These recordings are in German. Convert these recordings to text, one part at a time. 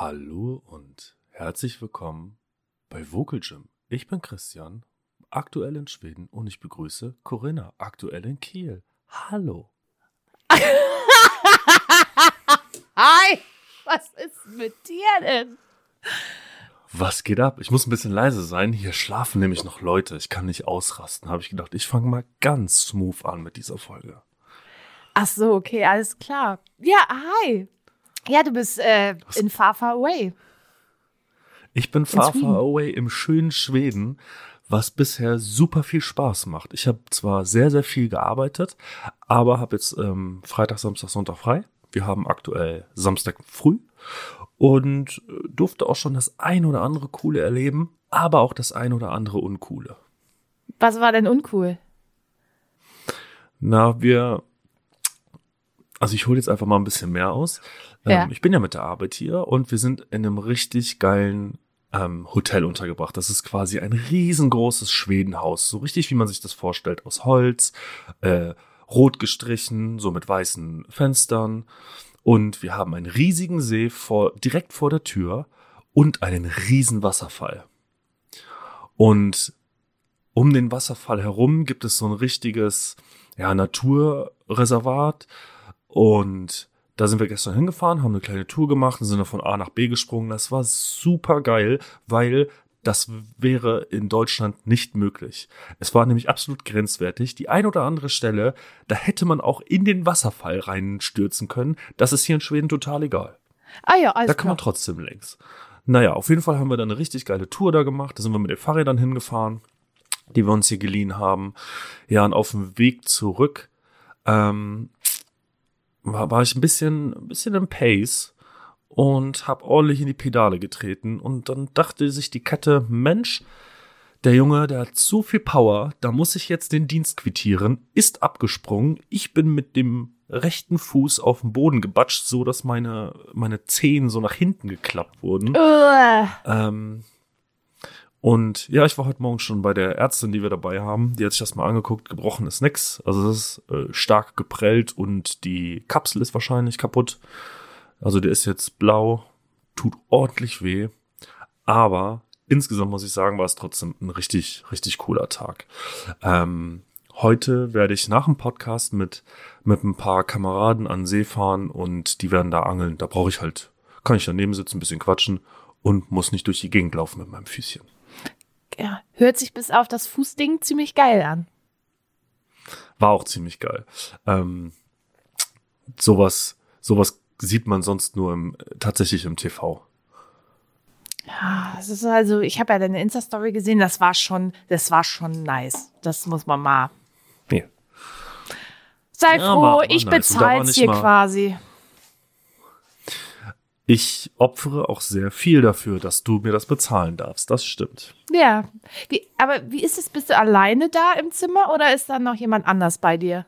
Hallo und herzlich willkommen bei Vocal Gym. Ich bin Christian, aktuell in Schweden und ich begrüße Corinna, aktuell in Kiel. Hallo. Hi, was ist mit dir denn? Was geht ab? Ich muss ein bisschen leise sein. Hier schlafen nämlich noch Leute. Ich kann nicht ausrasten. Habe ich gedacht, ich fange mal ganz smooth an mit dieser Folge. Ach so, okay, alles klar. Ja, hi. Ja, du bist äh, in Far Far Away. Ich bin far, far away im schönen Schweden, was bisher super viel Spaß macht. Ich habe zwar sehr, sehr viel gearbeitet, aber habe jetzt ähm, Freitag, Samstag, Sonntag frei. Wir haben aktuell Samstag früh und äh, durfte auch schon das ein oder andere Coole erleben, aber auch das ein oder andere Uncoole. Was war denn uncool? Na, wir, also ich hole jetzt einfach mal ein bisschen mehr aus. Ähm, Ja. Ich bin ja mit der Arbeit hier und wir sind in einem richtig geilen ähm, Hotel untergebracht. Das ist quasi ein riesengroßes Schwedenhaus, so richtig wie man sich das vorstellt, aus Holz, äh, rot gestrichen, so mit weißen Fenstern. Und wir haben einen riesigen See vor, direkt vor der Tür und einen riesen Wasserfall. Und um den Wasserfall herum gibt es so ein richtiges ja, Naturreservat. Und da sind wir gestern hingefahren, haben eine kleine Tour gemacht und sind dann von A nach B gesprungen. Das war super geil, weil das wäre in Deutschland nicht möglich. Es war nämlich absolut grenzwertig. Die ein oder andere Stelle, da hätte man auch in den Wasserfall reinstürzen können. Das ist hier in Schweden total egal. Ah ja, alles Da kann man klar. trotzdem längs. Naja, auf jeden Fall haben wir dann eine richtig geile Tour da gemacht. Da sind wir mit den Fahrrädern hingefahren, die wir uns hier geliehen haben. Ja, und auf dem Weg zurück ähm, war, war ich ein bisschen, ein bisschen im Pace und habe ordentlich in die Pedale getreten. Und dann dachte sich die Kette, Mensch, der Junge, der hat so viel Power, da muss ich jetzt den Dienst quittieren, ist abgesprungen. Ich bin mit dem rechten Fuß auf den Boden gebatscht, so dass meine, meine Zehen so nach hinten geklappt wurden. Uah. Ähm, und ja, ich war heute Morgen schon bei der Ärztin, die wir dabei haben. Die hat sich das mal angeguckt. Gebrochen ist nix. Also das ist äh, stark geprellt und die Kapsel ist wahrscheinlich kaputt. Also der ist jetzt blau, tut ordentlich weh. Aber insgesamt muss ich sagen, war es trotzdem ein richtig, richtig cooler Tag. Ähm, heute werde ich nach dem Podcast mit, mit ein paar Kameraden an See fahren und die werden da angeln. Da brauche ich halt, kann ich daneben sitzen, ein bisschen quatschen und muss nicht durch die Gegend laufen mit meinem Füßchen. Ja, hört sich bis auf das Fußding ziemlich geil an. War auch ziemlich geil. Ähm, sowas, sowas sieht man sonst nur im, tatsächlich im TV. Ja, es ist also, ich habe ja deine Insta-Story gesehen, das war schon, das war schon nice. Das muss man mal. Nee. Sei Ja, froh, ich nice. Nicht hier mal- quasi. Ich opfere auch sehr viel dafür, dass du mir das bezahlen darfst. Das stimmt. Ja. Wie, aber wie ist es? Bist du alleine da im Zimmer oder ist da noch jemand anders bei dir?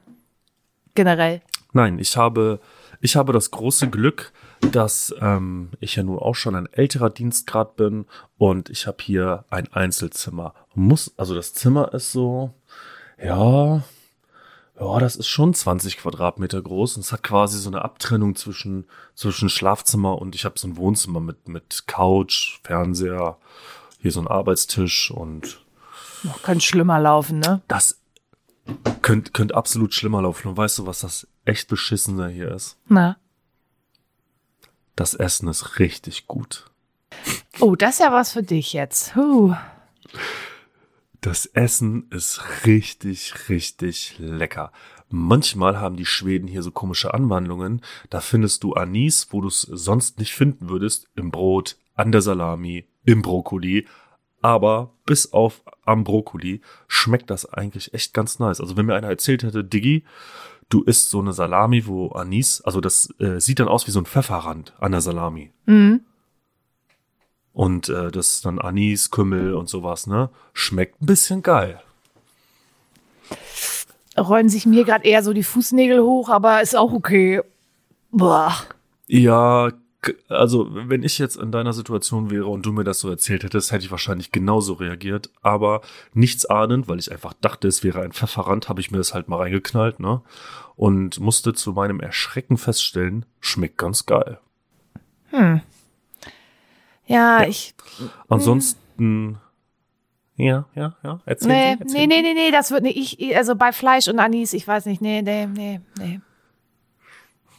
Generell. Nein, ich habe, ich habe das große Glück, dass ähm, ich ja nun auch schon ein älterer Dienstgrad bin und ich habe hier ein Einzelzimmer. Muss, also das Zimmer ist so, ja, ja, das ist schon 20 Quadratmeter groß und es hat quasi so eine Abtrennung zwischen, zwischen Schlafzimmer und ich habe so ein Wohnzimmer mit, mit Couch, Fernseher, hier so ein Arbeitstisch und Noch könnte schlimmer laufen, ne? das könnte könnt absolut schlimmer laufen. Und weißt du, was das echt beschissener hier ist? Na. Das Essen ist richtig gut. Oh, das ist ja was für dich jetzt. Huh. Das Essen ist richtig, richtig lecker. Manchmal haben die Schweden hier so komische Anwandlungen. Da findest du Anis, wo du es sonst nicht finden würdest. Im Brot, an der Salami, im Brokkoli. Aber bis auf am Brokkoli schmeckt das eigentlich echt ganz nice. Also wenn mir einer erzählt hätte, Diggi, du isst so eine Salami, wo Anis, also das äh, sieht dann aus wie so ein Pfefferrand an der Salami. Mhm. Und äh, das ist dann Anis, Kümmel und sowas, ne? Schmeckt ein bisschen geil. Rollen sich mir gerade eher so die Fußnägel hoch, aber ist auch okay. Boah. Ja, also wenn ich jetzt in deiner Situation wäre und du mir das so erzählt hättest, hätte ich wahrscheinlich genauso reagiert. Aber nichts ahnend, weil ich einfach dachte, es wäre ein Pfefferrand, habe ich mir das halt mal reingeknallt, ne? Und musste zu meinem Erschrecken feststellen, schmeckt ganz geil. Hm. Ja, ich. Ansonsten, ja, ja, ja, erzähl Nee, Sie, erzähl nee, nee, nee, nee, das wird nicht. Ich, also bei Fleisch und Anis, ich weiß nicht. Nee, nee, nee, nee.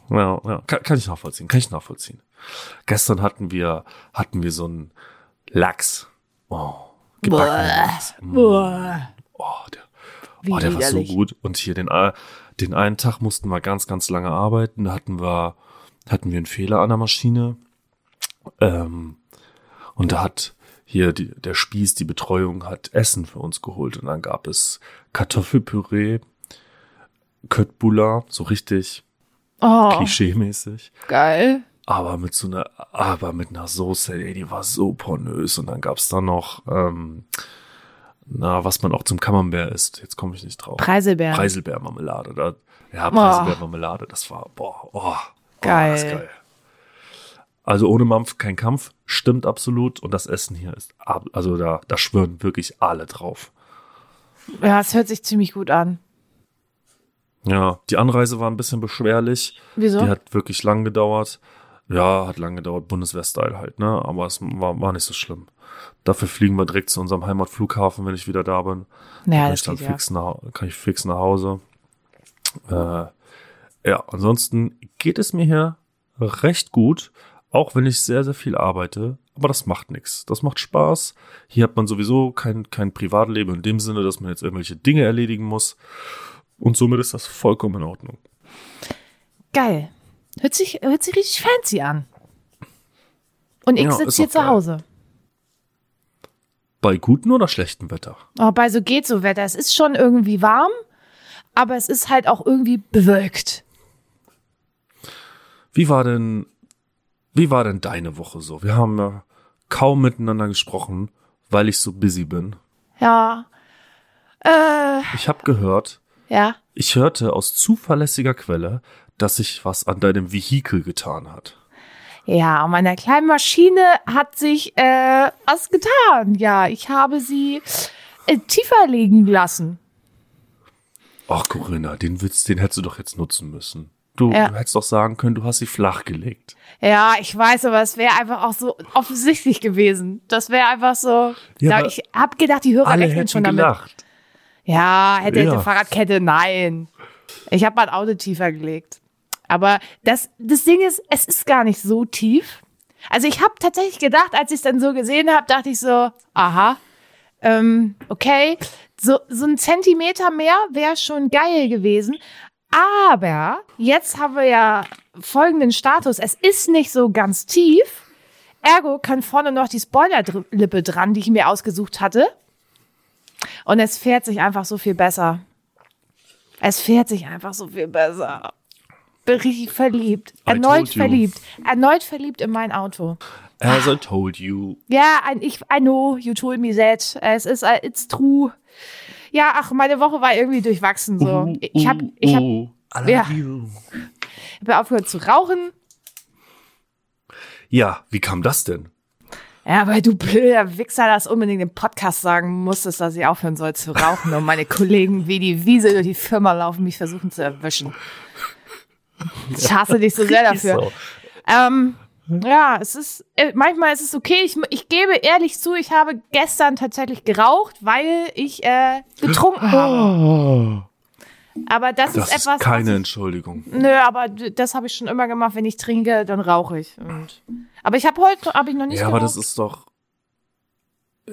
Ja, ja. Kann, kann ich nachvollziehen, kann ich nachvollziehen. Gestern hatten wir, hatten wir so einen Lachs. Oh, gebackenen Lachs. Mm. Boah. Oh, der, Wie oh, der war so gut. Und hier den, den einen Tag mussten wir ganz, ganz lange arbeiten. Da hatten wir, hatten wir einen Fehler an der Maschine. Ähm, und da hat hier die, der Spieß, die Betreuung, hat Essen für uns geholt. Und dann gab es Kartoffelpüree, Köttbullar, so richtig Oh, klischee-mäßig. geil. Aber mit so einer, aber mit einer Soße, ey, die war so pornös. Und dann gab's da noch, ähm, na, was man auch zum Camembert isst. Jetzt komme ich nicht drauf. Preiselbeeren. Preiselbeermarmelade. Da, ja, Preiselbeermarmelade, das war, boah, oh, Geil. Oh, das ist geil. Also ohne Mampf kein Kampf, stimmt absolut. Und das Essen hier ist, ab- also da, da schwören wirklich alle drauf. Ja, es hört sich ziemlich gut an. Ja, die Anreise war ein bisschen beschwerlich. Wieso? Die hat wirklich lang gedauert. Ja, hat lang gedauert, Bundeswehr-Style halt, ne? Aber es war, war nicht so schlimm. Dafür fliegen wir direkt zu unserem Heimatflughafen, wenn ich wieder da bin. naja, kann ich dann geht ja. fix nach, kann ich fix nach Hause. Äh, ja, ansonsten geht es mir hier recht gut, auch wenn ich sehr, sehr viel arbeite. Aber das macht nichts. Das macht Spaß. Hier hat man sowieso kein, kein Privatleben in dem Sinne, dass man jetzt irgendwelche Dinge erledigen muss. Und somit ist das vollkommen in Ordnung. Geil. Hört sich, hört sich richtig fancy an. Und ich Ja, sitze hier zu geil. Hause. Bei gutem oder schlechtem Wetter? Oh, bei so geht so Wetter. Es ist schon irgendwie warm, aber es ist halt auch irgendwie bewölkt. Wie war denn, wie war denn deine Woche so? Wir haben ja kaum miteinander gesprochen, weil ich so busy bin. Ja. Äh, Ich habe gehört, ja. ich hörte aus zuverlässiger Quelle, dass sich was an deinem Vehikel getan hat. Ja, an meiner kleinen Maschine hat sich äh, was getan. Ja, ich habe sie äh, tiefer legen lassen. Ach, Corinna, den Witz, den hättest du doch jetzt nutzen müssen. Du, Ja. hättest doch sagen können, du hast sie flach gelegt. Ja, ich weiß, aber es wäre einfach auch so offensichtlich gewesen. Das wäre einfach so. Ja, aber ich hab gedacht, die Hörer Alle rechnen schon damit. gelacht. Ja, hätte, hätte Ja. Fahrradkette, nein. Ich habe mein Auto tiefer gelegt. Aber das, das Ding ist, es ist gar nicht so tief. Also ich habe tatsächlich gedacht, als ich es dann so gesehen habe, dachte ich so, aha, ähm, okay, so, so ein Zentimeter mehr wäre schon geil gewesen. Aber jetzt haben wir ja folgenden Status. Es ist nicht so ganz tief. Ergo kann vorne noch die Spoilerlippe dran, die ich mir ausgesucht hatte. Und es fährt sich einfach so viel besser. Es fährt sich einfach so viel besser. Bin richtig verliebt. I Erneut verliebt. Erneut verliebt in mein Auto. As I told you. Ja, ich, I know, you told me that. Es ist, it's true. Ja, ach, meine Woche war irgendwie durchwachsen, so. Uh, Ich hab, uh, ich hab, uh, love ja. hab aufgehört zu rauchen. Ja, wie kam das denn? Ja, weil du blöder Wichser das unbedingt im Podcast sagen musstest, dass ich aufhören soll zu rauchen und meine Kollegen wie die Wiese durch die Firma laufen, mich versuchen zu erwischen. Ich hasse dich so sehr dafür. So. Ähm, ja, es ist, äh, manchmal ist es okay. Ich, ich gebe ehrlich zu, ich habe gestern tatsächlich geraucht, weil ich äh, getrunken habe. Oh, Aber das, das ist ist etwas. keine was ich, Entschuldigung. nö, aber das habe ich schon immer gemacht. Wenn ich trinke, dann rauche ich. Und, aber ich habe heute, habe ich noch nicht Ja, aber geraucht. das ist doch.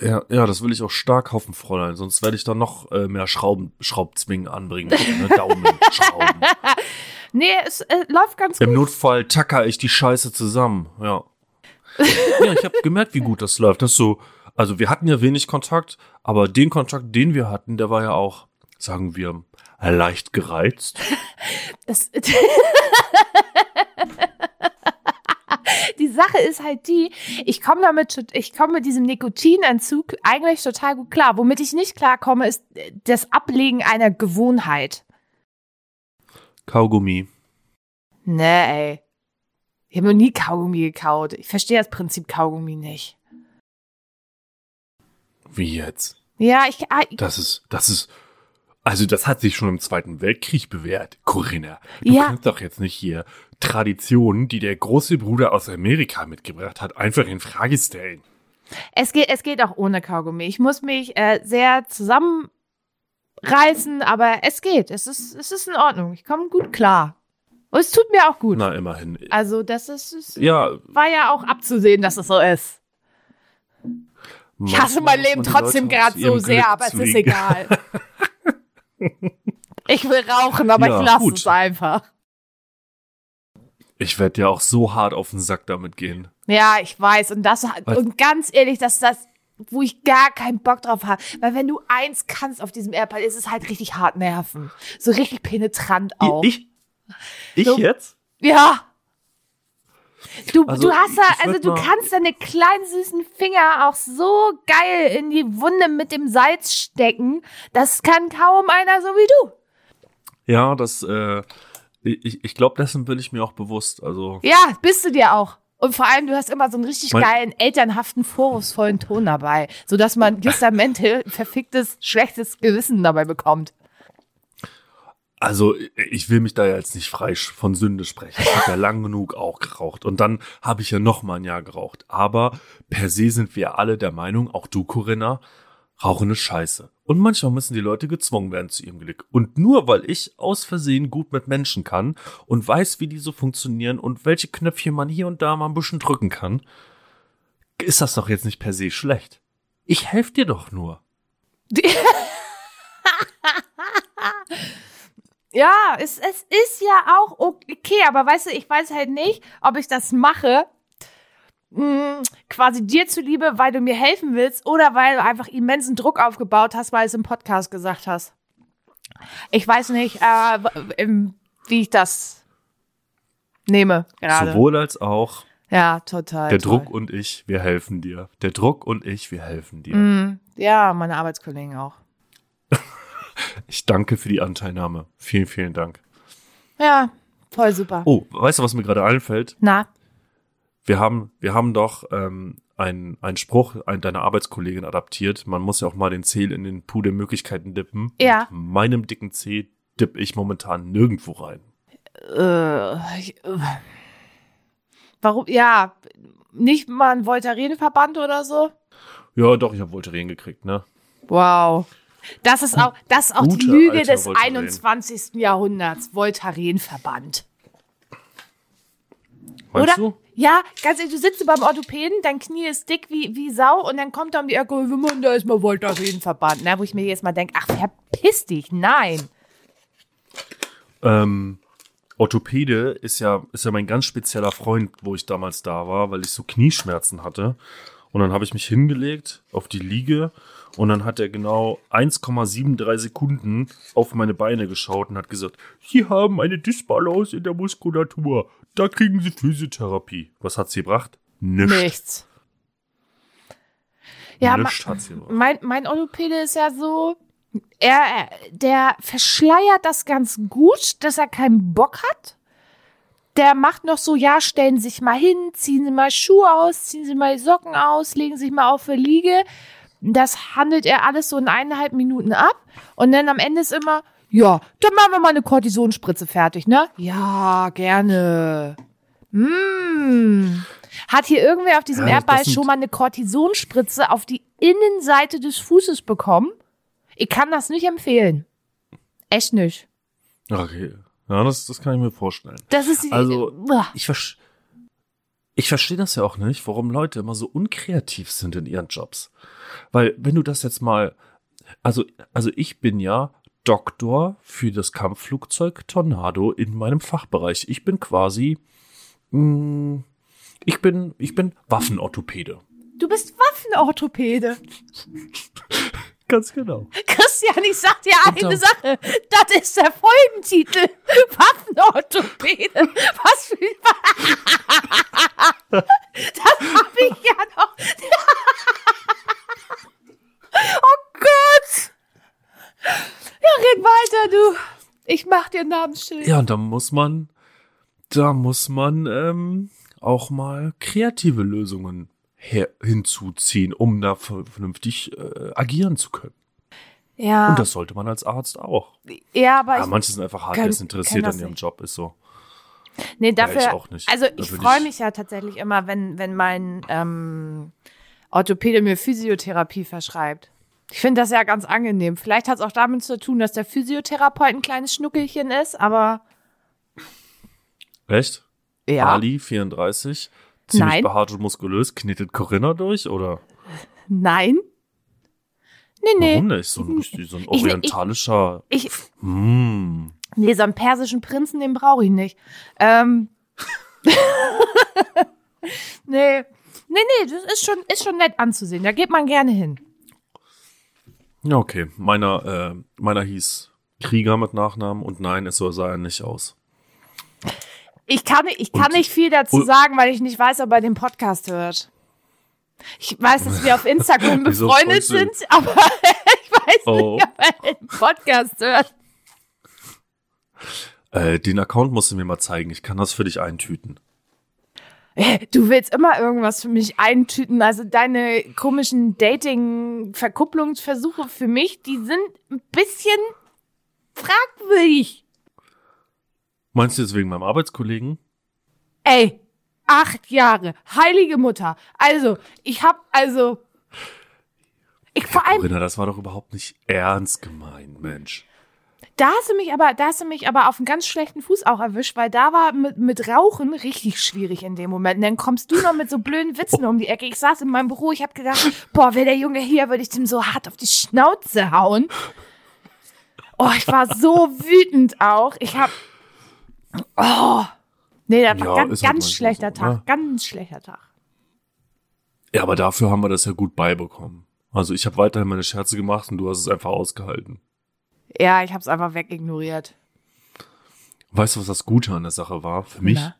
Ja, ja, das will ich auch stark hoffen, Fräulein. Sonst werde ich dann noch äh, mehr Schrauben, Schraubzwingen anbringen. Ne? Daumen, Schrauben. Nee, es äh, läuft ganz Im gut. Notfall tacker ich die Scheiße zusammen. Ja. Ja, ich habe gemerkt, wie gut das läuft. Das ist so. Also wir hatten ja wenig Kontakt, aber den Kontakt, den wir hatten, der war ja auch, sagen wir, leicht gereizt. Das, die Sache ist halt die, ich komme damit, ich komme mit diesem Nikotinentzug eigentlich total gut klar. Womit ich nicht klarkomme, ist das Ablegen einer Gewohnheit. Kaugummi. Nee, ey. Ich habe noch nie Kaugummi gekaut. Ich verstehe das Prinzip Kaugummi nicht. Wie jetzt? Ja, ich, ah, Das ist, das ist, Also das hat sich schon im Zweiten Weltkrieg bewährt, Corinna. Du Ja. kannst doch jetzt nicht hier Traditionen, die der große Bruder aus Amerika mitgebracht hat, einfach in Frage stellen. Es geht, es geht auch ohne Kaugummi. Ich muss mich äh, sehr zusammenreißen, aber es geht. Es ist, es ist in Ordnung. Ich komme gut klar. Und es tut mir auch gut. Na, immerhin. Also, das ist, ist Ja, war ja auch abzusehen, dass es so ist. Ich hasse mein Leben trotzdem gerade so sehr, aber es ist egal. ich will rauchen, aber Ja, ich lasse es einfach. Ich werde ja auch so hart auf den Sack damit gehen. Ja, ich weiß. Und das Was? und ganz ehrlich, dass das, wo ich gar keinen Bock drauf habe. Weil wenn du eins kannst auf diesem AirPod, ist es halt richtig hart nerven. So richtig penetrant auch. Ich? Ich So- jetzt? Ja. Du, Also, du hast da, also du kannst deine kleinen süßen Finger auch so geil in die Wunde mit dem Salz stecken. Das kann kaum einer so wie du. Ja, das, äh, ich, ich glaube, dessen bin ich mir auch bewusst. Also, Ja, bist du dir auch. Und vor allem, du hast immer so einen richtig Mein- geilen, elternhaften, vorwurfsvollen Ton dabei, sodass man justamente verficktes, schlechtes Gewissen dabei bekommt. Also ich will mich da jetzt nicht frei von Sünde sprechen. Ich habe ja lang genug auch geraucht. Und dann habe ich ja noch mal ein Jahr geraucht. Aber per se sind wir alle der Meinung, auch du, Corinna, Rauchen ist scheiße. Und manchmal müssen die Leute gezwungen werden zu ihrem Glück. Und nur weil ich aus Versehen gut mit Menschen kann und weiß, wie die so funktionieren und welche Knöpfchen man hier und da mal ein bisschen drücken kann, ist das doch jetzt nicht per se schlecht. Ich helfe dir doch nur. Ja, es, es ist ja auch okay, aber weißt du, ich weiß halt nicht, ob ich das mache, mh, quasi dir zuliebe, weil du mir helfen willst oder weil du einfach immensen Druck aufgebaut hast, weil du es im Podcast gesagt hast. Ich weiß nicht, äh, wie ich das nehme gerade. Sowohl als auch Ja, total. der toll. Druck und ich, wir helfen dir. Der Druck und ich, wir helfen dir. Mhm. Ja, meine Arbeitskollegen auch. Ich danke für die Anteilnahme. Vielen, vielen Dank. Ja, voll super. Oh, weißt du, was mir gerade einfällt? Na, Wir haben, wir haben doch ähm, einen, einen Spruch ein, deiner Arbeitskollegin adaptiert. Man muss ja auch mal den Zeh in den Puh der Möglichkeiten dippen. Ja. Mit meinem dicken Zeh dipp ich momentan nirgendwo rein. äh, ich, äh, warum? Ja, nicht mal ein Voltaren-Verband oder so? Ja, doch, ich habe Voltaren gekriegt, ne? Wow. Das ist auch, das ist auch die Lüge des Voltaren. 21. Jahrhunderts. Voltaren-Verband. Oder? du? Ja, ganz ehrlich, du sitzt beim Orthopäden, dein Knie ist dick wie, wie Sau und dann kommt da um die Ecke, machen da erstmal Voltaren-Verband. Na, wo ich mir jetzt mal denke, ach, verpiss dich, nein. Ähm, Orthopäde ist ja, ist ja mein ganz spezieller Freund, wo ich damals da war, weil ich so Knieschmerzen hatte. Und dann habe ich mich hingelegt auf die Liege und dann hat er genau 1,73 Sekunden auf meine Beine geschaut und hat gesagt, Sie haben eine Dysbalance in der Muskulatur. Da kriegen Sie Physiotherapie. Was hat sie gebracht? Nichts. Nichts. Ja, ma- Nichts hat sie gebracht. mein, mein Orthopäde ist ja so, er, er- der verschleiert das ganz gut, dass er keinen Bock hat. Der macht noch so, ja, stellen Sie sich mal hin, ziehen Sie mal Schuhe aus, ziehen Sie mal Socken aus, legen Sie sich mal auf die Liege. Das handelt er alles so in eineinhalb Minuten ab. Und dann am Ende ist immer, ja, dann machen wir mal eine Kortisonspritze fertig, ne? Ja, gerne. Mm. Hat hier irgendwer auf diesem Ja, Erdball schon mal eine Kortisonspritze auf die Innenseite des Fußes bekommen? Ich kann das nicht empfehlen. Echt nicht. Okay. Ja, das, das kann ich mir vorstellen. Das ist Also- Uah. Ich, versch ich verstehe das ja auch nicht, warum Leute immer so unkreativ sind in ihren Jobs. Weil, wenn du das jetzt mal, also, also ich bin ja Doktor für das Kampfflugzeug Tornado in meinem Fachbereich. Ich bin quasi, mh, ich bin, ich bin Waffenorthopäde. Du bist Waffenorthopäde. Ganz genau. Christian, ich sag dir eine Sache. Das ist der Folgentitel. Waffenorthopäde. Was für Das hab ich ja noch. Oh Gott. Ja, red weiter, du. Ich mach dir Namensschild. Ja, und da muss man, da muss man ähm, auch mal kreative Lösungen her hinzuziehen, um da vernünftig äh, agieren zu können. Ja. Und das sollte man als Arzt auch. ja, aber Ja, manche sind einfach hart desinteressiert an ihrem nicht. Job, ist so. nee, dafür, ich auch nicht. also ich freue ich- mich ja tatsächlich immer, wenn, wenn mein ähm, Orthopäde mir Physiotherapie verschreibt. Ich finde das ja ganz angenehm. Vielleicht hat es auch damit zu tun, dass der Physiotherapeut ein kleines Schnuckelchen ist, aber Echt? ja. Ali, 34, ziemlich Nein. behaart und muskulös, knetet Corinna durch, oder? Nein. Nee, nee. Warum nicht? So ein, so ein Ich- ich- orientalischer. Ich, Mm. nee, so einen persischen Prinzen, den brauche ich nicht. Ähm. nee. Nee, nee, das ist schon, ist schon nett anzusehen. Da geht man gerne hin. Ja, okay. Meiner, äh, meiner hieß Krieger mit Nachnamen und nein, es so sah er nicht aus. Ich kann, nicht- ich kann Und- nicht viel dazu und- sagen, weil ich nicht weiß, ob er den Podcast hört. Ich weiß, dass wir auf Instagram befreundet sind, aber ich weiß Oh. nicht, ob er den Podcast hört. Äh, den Account musst du mir mal zeigen. Ich kann das für dich eintüten. Du willst immer irgendwas für mich eintüten. Also deine komischen Dating-Verkupplungsversuche für mich, die sind ein bisschen fragwürdig. Meinst du jetzt wegen meinem Arbeitskollegen? Ey, acht Jahre, heilige Mutter. Also, ich hab, also, ich vor allem, Corinna, das war doch überhaupt nicht ernst gemeint, Mensch. da hast du mich aber, da hast du mich aber auf einen ganz schlechten Fuß auch erwischt, weil da war mit, mit Rauchen richtig schwierig in dem Moment. Und dann kommst du noch mit so blöden Witzen um die Ecke. Ich saß in meinem Büro, ich hab gedacht, boah, wäre der Junge hier, würde ich dem so hart auf die Schnauze hauen. Oh, ich war so wütend auch. Ich hab, oh, nee, das war Ja, ganz, halt ganz manchmal schlechter so, Tag, ne? ganz schlechter Tag. Ja, aber dafür haben wir das ja gut beibekommen. Also ich habe weiterhin meine Scherze gemacht und du hast es einfach ausgehalten. Ja, ich hab's einfach wegignoriert. Weißt du, was das Gute an der Sache war? Für mich, Na?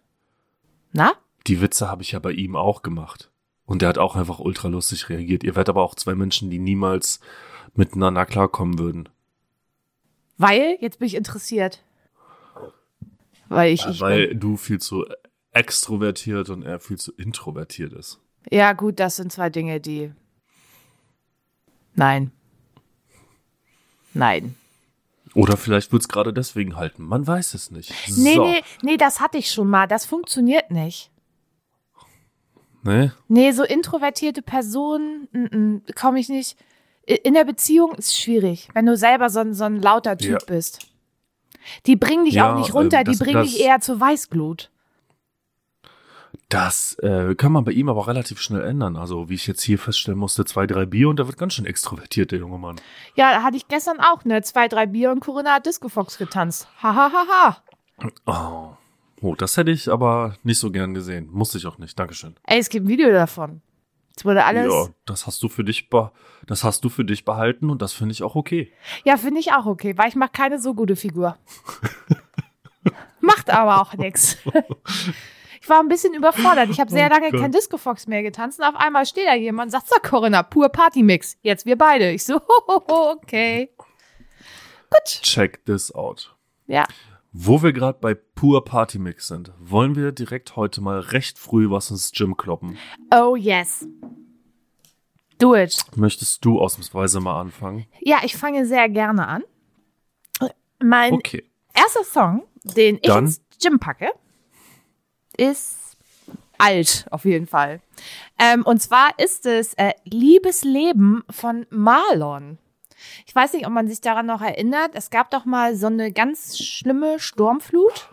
Na? die Witze habe ich ja bei ihm auch gemacht. Und der hat auch einfach ultra lustig reagiert. Ihr werdet aber auch zwei Menschen, die niemals miteinander klarkommen würden. Weil, jetzt bin ich interessiert. Weil ich, Ja, ich weil du viel zu extrovertiert und er viel zu introvertiert ist. Ja, gut, das sind zwei Dinge, die. Nein. Nein. Oder vielleicht wird's gerade deswegen halten. Man weiß es nicht. Nee, so. nee, nee, das hatte ich schon mal. Das funktioniert nicht. Nee? Nee, so introvertierte Personen komme ich nicht. In der Beziehung ist schwierig, wenn du selber so ein, so ein lauter Typ Ja. bist. Die bringen dich Ja, auch nicht runter, ähm, das- die bringen das- dich eher zur Weißglut. Das äh, kann man bei ihm aber relativ schnell ändern. Also, wie ich jetzt hier feststellen musste, zwei, drei Bier und der wird ganz schön extrovertiert, der junge Mann. Ja, da hatte ich gestern auch, ne? Zwei, drei Bier und Corinna hat Disco Fox getanzt. Ha, ha, ha, ha. Oh. oh, das hätte ich aber nicht so gern gesehen. Musste ich auch nicht. Dankeschön. Ey, es gibt ein Video davon. Es wurde alles. Ja, das hast du für dich das hast du für dich behalten und das finde ich auch okay. Ja, finde ich auch okay, weil ich mache keine so gute Figur. Macht aber auch nix. Ich war ein bisschen überfordert. Ich habe sehr Oh lange Gott. kein Disco Fox mehr getanzt und auf einmal steht da jemand und sagt, so Corinna, pur Partymix. Jetzt wir beide. Ich so, okay. Gut. Check this out. Ja. Wo wir gerade bei pur Partymix sind, wollen wir direkt heute mal recht früh was ins Gym kloppen. Oh yes. Do it. Möchtest du ausnahmsweise mal anfangen? Ja, ich fange sehr gerne an. Mein Okay. erster Song, den ich Dann- ins Gym packe, ist alt, auf jeden Fall. Ähm, und zwar ist es äh, Liebesleben von Marlon. Ich weiß nicht, ob man sich daran noch erinnert. Es gab doch mal so eine ganz schlimme Sturmflut.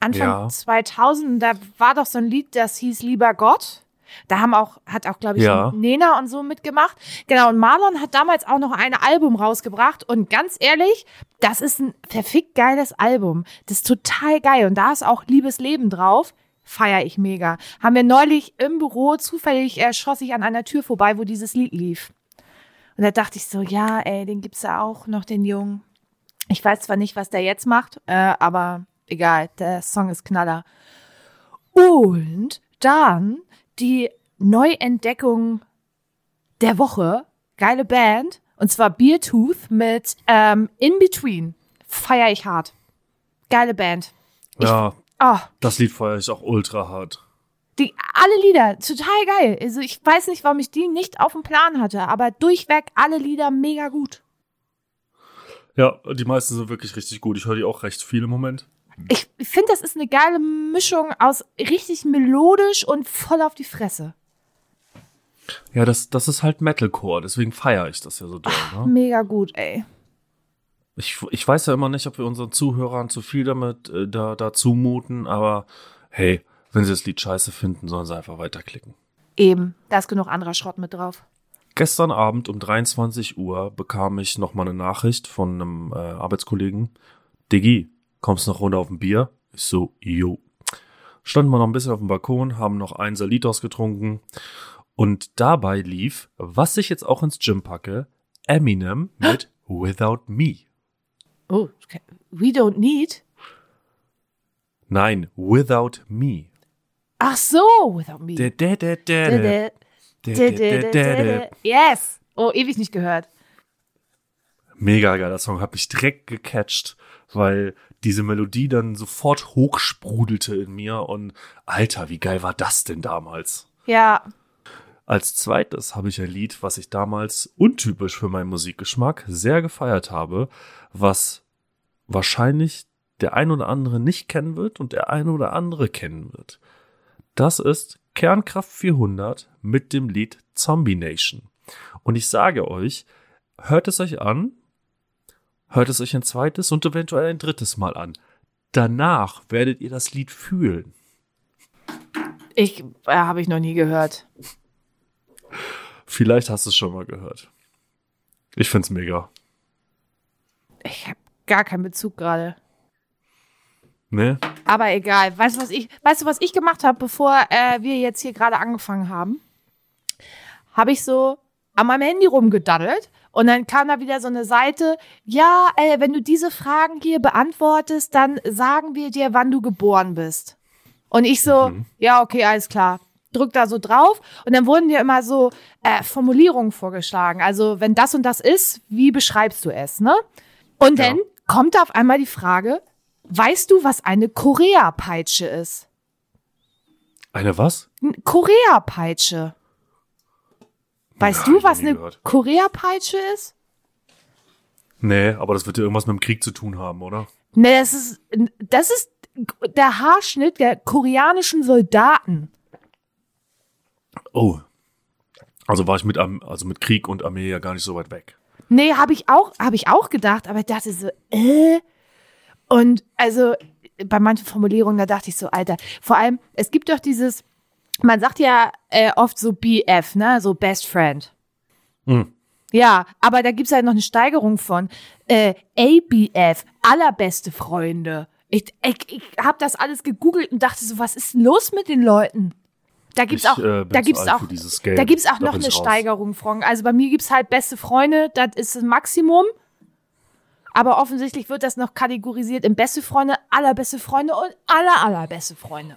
Anfang Ja. 2000, da war doch so ein Lied, das hieß Lieber Gott. Da haben auch, hat auch, glaube ich, Ja. Nena und so mitgemacht. Genau, und Marlon hat damals auch noch ein Album rausgebracht. Und ganz ehrlich, das ist ein verfickt geiles Album. Das ist total geil. Und da ist auch Liebesleben drauf. Feier ich mega. Haben wir neulich im Büro zufällig äh, schoss ich an einer Tür vorbei, wo dieses Lied lief. Und da dachte ich so, ja, ey, den gibt's ja auch noch, den Jungen. Ich weiß zwar nicht, was der jetzt macht, äh, aber egal, der Song ist Knaller. Und dann die Neuentdeckung der Woche, geile Band, und zwar Beertooth mit ähm, In Between. Feier ich hart. Geile Band. Ich- Ja, Oh, das Lied feiere ich auch ultra hart. Die, alle Lieder, total geil. Also ich weiß nicht, warum ich die nicht auf dem Plan hatte, aber durchweg alle Lieder mega gut. Ja, die meisten sind wirklich richtig gut. Ich höre die auch recht viel im Moment. Ich finde, das ist eine geile Mischung aus richtig melodisch und voll auf die Fresse. Ja, das, das ist halt Metalcore, deswegen feiere ich das ja so doll. Ne? Mega gut, ey. Ich, ich weiß ja immer nicht, ob wir unseren Zuhörern zu viel damit äh, da, da zumuten, aber hey, wenn sie das Lied scheiße finden, sollen sie einfach weiterklicken. Eben, da ist genug anderer Schrott mit drauf. Gestern Abend um 23 Uhr bekam ich nochmal eine Nachricht von einem äh, Arbeitskollegen. Diggi, kommst noch runter auf ein Bier? Ich so, jo. Standen wir noch ein bisschen auf dem Balkon, haben noch ein Salitos getrunken und dabei lief, was ich jetzt auch ins Gym packe, Eminem mit Without Me. Oh, okay. we don't need. Nein, Without Me. Ach so, without me. Yes. Oh, ewig nicht gehört. Mega geiler Song, hat mich direkt gecatcht, weil diese Melodie dann sofort hochsprudelte in mir und Alter, wie geil war das denn damals? Ja. Als zweites habe ich ein Lied, was ich damals untypisch für meinen Musikgeschmack sehr gefeiert habe, was wahrscheinlich der ein oder andere nicht kennen wird und der eine oder andere kennen wird. Das ist Kernkraft 400 mit dem Lied Zombie Nation. Und ich sage euch, hört es euch an, hört es euch ein zweites und eventuell ein drittes Mal an. Danach werdet ihr das Lied fühlen. Ich äh, habe ich noch nie gehört. Vielleicht hast du es schon mal gehört. Ich find's mega. Ich habe gar keinen Bezug gerade. Ne? Aber egal. Weißt du, was ich, weißt du, was ich gemacht habe, bevor äh, wir jetzt hier gerade angefangen haben? Habe ich so an meinem Handy rumgedaddelt und dann kam da wieder so eine Seite, ja, äh, wenn du diese Fragen hier beantwortest, dann sagen wir dir, wann du geboren bist. Und ich so, ja, okay, alles klar. Drück da so drauf und dann wurden dir immer so äh, Formulierungen vorgeschlagen. Also, wenn das und das ist, wie beschreibst du es, ne? Und Ja. dann kommt da auf einmal die Frage, weißt du, was eine Korea-Peitsche ist? Eine was? Korea-Peitsche. Weißt Ja, du, was eine. Korea-Peitsche ist? Nee, aber das wird ja irgendwas mit dem Krieg zu tun haben, oder? Ne, das ist, das ist der Haarschnitt der koreanischen Soldaten. Oh. Also war ich mit, also mit Krieg und Armee ja gar nicht so weit weg. Nee, habe ich auch, habe ich auch gedacht, aber ich dachte so, äh? Und also bei manchen Formulierungen, da dachte ich so, Alter, vor allem, es gibt doch dieses, man sagt ja äh, oft so BF, ne, so Best Friend. Hm. Ja, aber da gibt's halt noch eine Steigerung von äh, ABF, allerbeste Freunde. Ich, ich, ich habe das alles gegoogelt und dachte so, was ist denn los mit den Leuten? Da gibt's Ich, auch, äh, da gibt's auch, da gibt's auch Da noch eine raus. Steigerung von. Also bei mir gibt's halt beste Freunde, das ist das Maximum. Aber offensichtlich wird das noch kategorisiert in beste Freunde, allerbeste Freunde und aller allerbeste Freunde.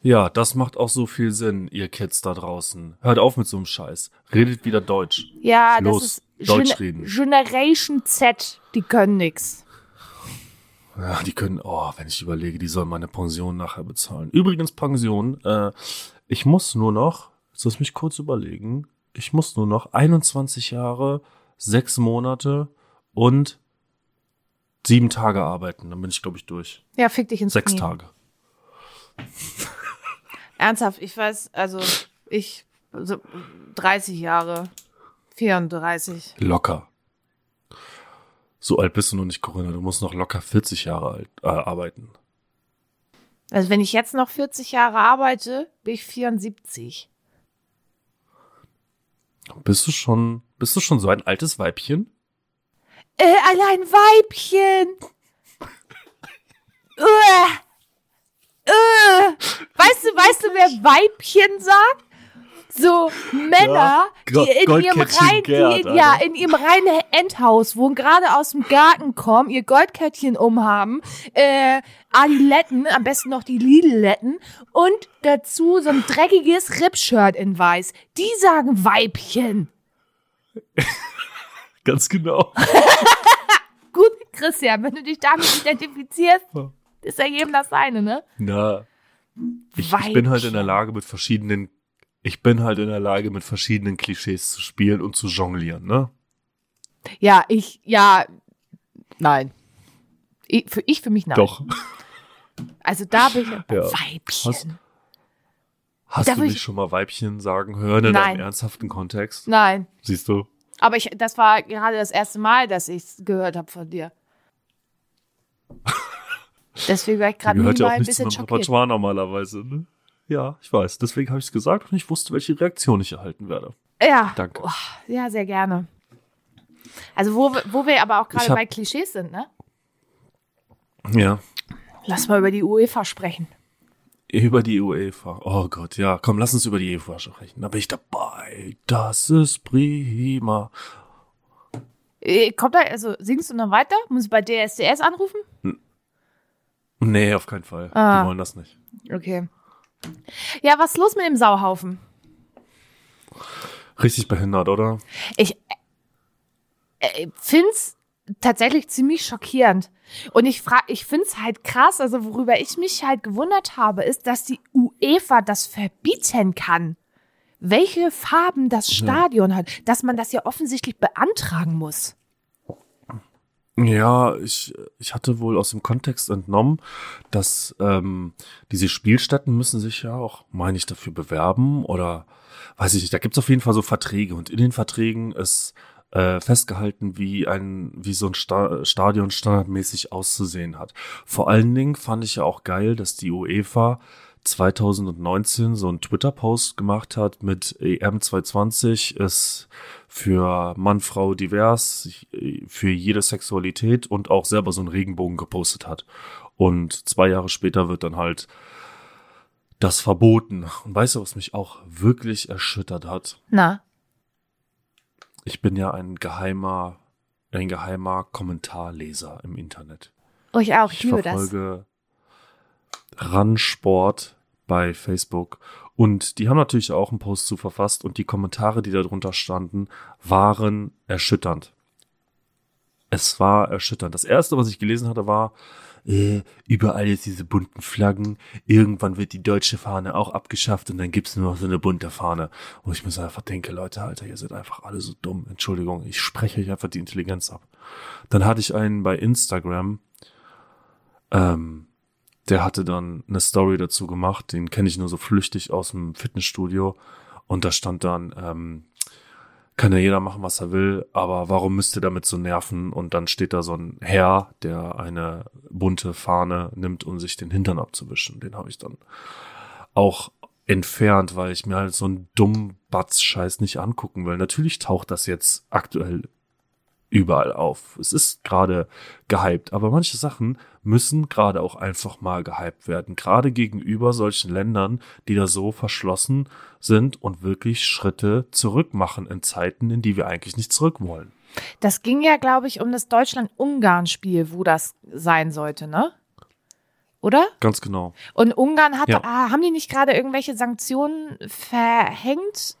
Ja, das macht auch so viel Sinn, ihr Kids da draußen. Hört auf mit so einem Scheiß. Redet wieder Deutsch. Ja, Los, das ist Deutsch Gen reden. Generation Z, die können nix. Ja, die können, oh, wenn ich überlege, die sollen meine Pension nachher bezahlen. Übrigens, Pension, äh, ich muss nur noch, jetzt lass mich kurz überlegen, ich muss nur noch 21 Jahre, sechs Monate und sieben Tage arbeiten. Dann bin ich, glaube ich, durch. Ja, fick dich ins Sechs Knie. Tage. Ernsthaft, ich weiß, also ich, so 30 Jahre, 34. Locker. So alt bist du noch nicht, Corinna. Du musst noch locker 40 Jahre alt äh, arbeiten. Also wenn ich jetzt noch 40 Jahre arbeite, bin ich 74. Bist du schon, bist du schon so ein altes Weibchen? Äh, allein Weibchen. Uah. Äh. Weißt du, weißt du, wer Weibchen sagt? So Männer, Ja, die in ihrem rein, Gerd, die, ja, Alter. in ihrem reinen Endhaus wohnen, gerade aus dem Garten kommen, ihr Goldkettchen umhaben, äh, Adiletten, am besten noch die Lidletten und dazu so ein dreckiges Rippshirt in weiß. Die sagen Weibchen. Ganz genau. Gut, Christian, wenn du dich damit identifizierst, ist ja jedem das seine, ne? Na, ich, ich bin halt in der. Lage mit verschiedenen, ich bin halt in der Lage mit verschiedenen Klischees zu spielen und zu jonglieren, ne? Ja, ich, ja, nein. Ich für, ich für mich nein. Doch. Also da bin ich ja. Weibchen. Hast- Hast du mich ich- schon mal Weibchen sagen hören in Nein. einem ernsthaften Kontext? Nein. Siehst du? Aber ich, das war gerade das erste Mal, dass ich es gehört habe von dir. Deswegen war ich gerade gehört ja ein zu bisschen einem schockiert. Repertoire normalerweise, ne? Ja, ich weiß. Deswegen habe ich es gesagt und ich wusste, welche Reaktion ich erhalten werde. Ja. Danke. Oh, ja, sehr gerne. Also wo, wir- wo wir aber auch gerade bei Klischees sind, ne? Ja. Lass mal über die UEFA sprechen. Über die UEFA. Oh Gott, ja. Komm, lass uns über die UEFA sprechen. Da bin ich dabei. Das ist prima. Äh, Kommt da, also singst du noch weiter? Muss ich bei DSDS anrufen? Nee, auf keinen Fall. Ah. Die wollen das nicht. Okay. Ja, was ist los mit dem Sauhaufen? Richtig behindert, oder? Ich äh, find's tatsächlich ziemlich schockierend. Und ich frage, ich find's halt krass, also worüber ich mich halt gewundert habe, ist, dass die UEFA das verbieten kann. Welche Farben das Stadion hat, dass man das ja offensichtlich beantragen muss. Ja, ich, ich hatte wohl aus dem Kontext entnommen, dass ähm, diese Spielstätten müssen sich ja auch, meine ich, dafür bewerben oder weiß ich nicht. Da gibt's auf jeden Fall so Verträge und in den Verträgen ist äh, festgehalten, wie ein wie so ein Sta Stadion standardmäßig auszusehen hat. Vor allen Dingen fand ich ja auch geil, dass die UEFA 2019 so einen Twitter-Post gemacht hat mit E EM 220 ist für Mann, Frau divers, für jede Sexualität und auch selber so einen Regenbogen gepostet hat. Und zwei Jahre später wird dann halt das verboten. Und weißt du, was mich auch wirklich erschüttert hat? Na, Ich bin ja ein geheimer, ein geheimer Kommentarleser im Internet. oh, ich auch, ich Ich liebe das. verfolge Ransport bei Facebook und die haben natürlich auch einen Post zu verfasst und die Kommentare, die darunter standen, waren erschütternd. Es war erschütternd. Das erste, was ich gelesen hatte, war, äh, überall jetzt diese bunten Flaggen. Irgendwann wird die deutsche Fahne auch abgeschafft und dann gibt's nur noch so eine bunte Fahne. Und ich so einfach denke, Leute, Alter, ihr seid einfach alle so dumm. Entschuldigung, ich spreche euch einfach die Intelligenz ab. Dann hatte ich einen bei Instagram, ähm, der hatte dann eine Story dazu gemacht, den kenne ich nur so flüchtig aus dem Fitnessstudio. Und da stand dann, ähm, kann ja jeder machen, was er will, aber warum müsst ihr damit so nerven? Und dann steht da so ein Herr, der eine bunte Fahne nimmt, um sich den Hintern abzuwischen. Den habe ich dann auch entfernt, weil ich mir halt so einen dummen Batz-Scheiß nicht angucken will. Natürlich taucht das jetzt aktuell überall auf. Es ist gerade gehypt, aber manche Sachen müssen gerade auch einfach mal gehypt werden. Gerade gegenüber solchen Ländern, die da so verschlossen sind und wirklich Schritte zurück machen in Zeiten, in die wir eigentlich nicht zurück wollen. Das ging ja, glaube ich, um das Deutschland-Ungarn-Spiel, wo das sein sollte, ne? Oder? Ganz genau. Und Ungarn hat, Ja. ah, haben die nicht gerade irgendwelche Sanktionen verhängt?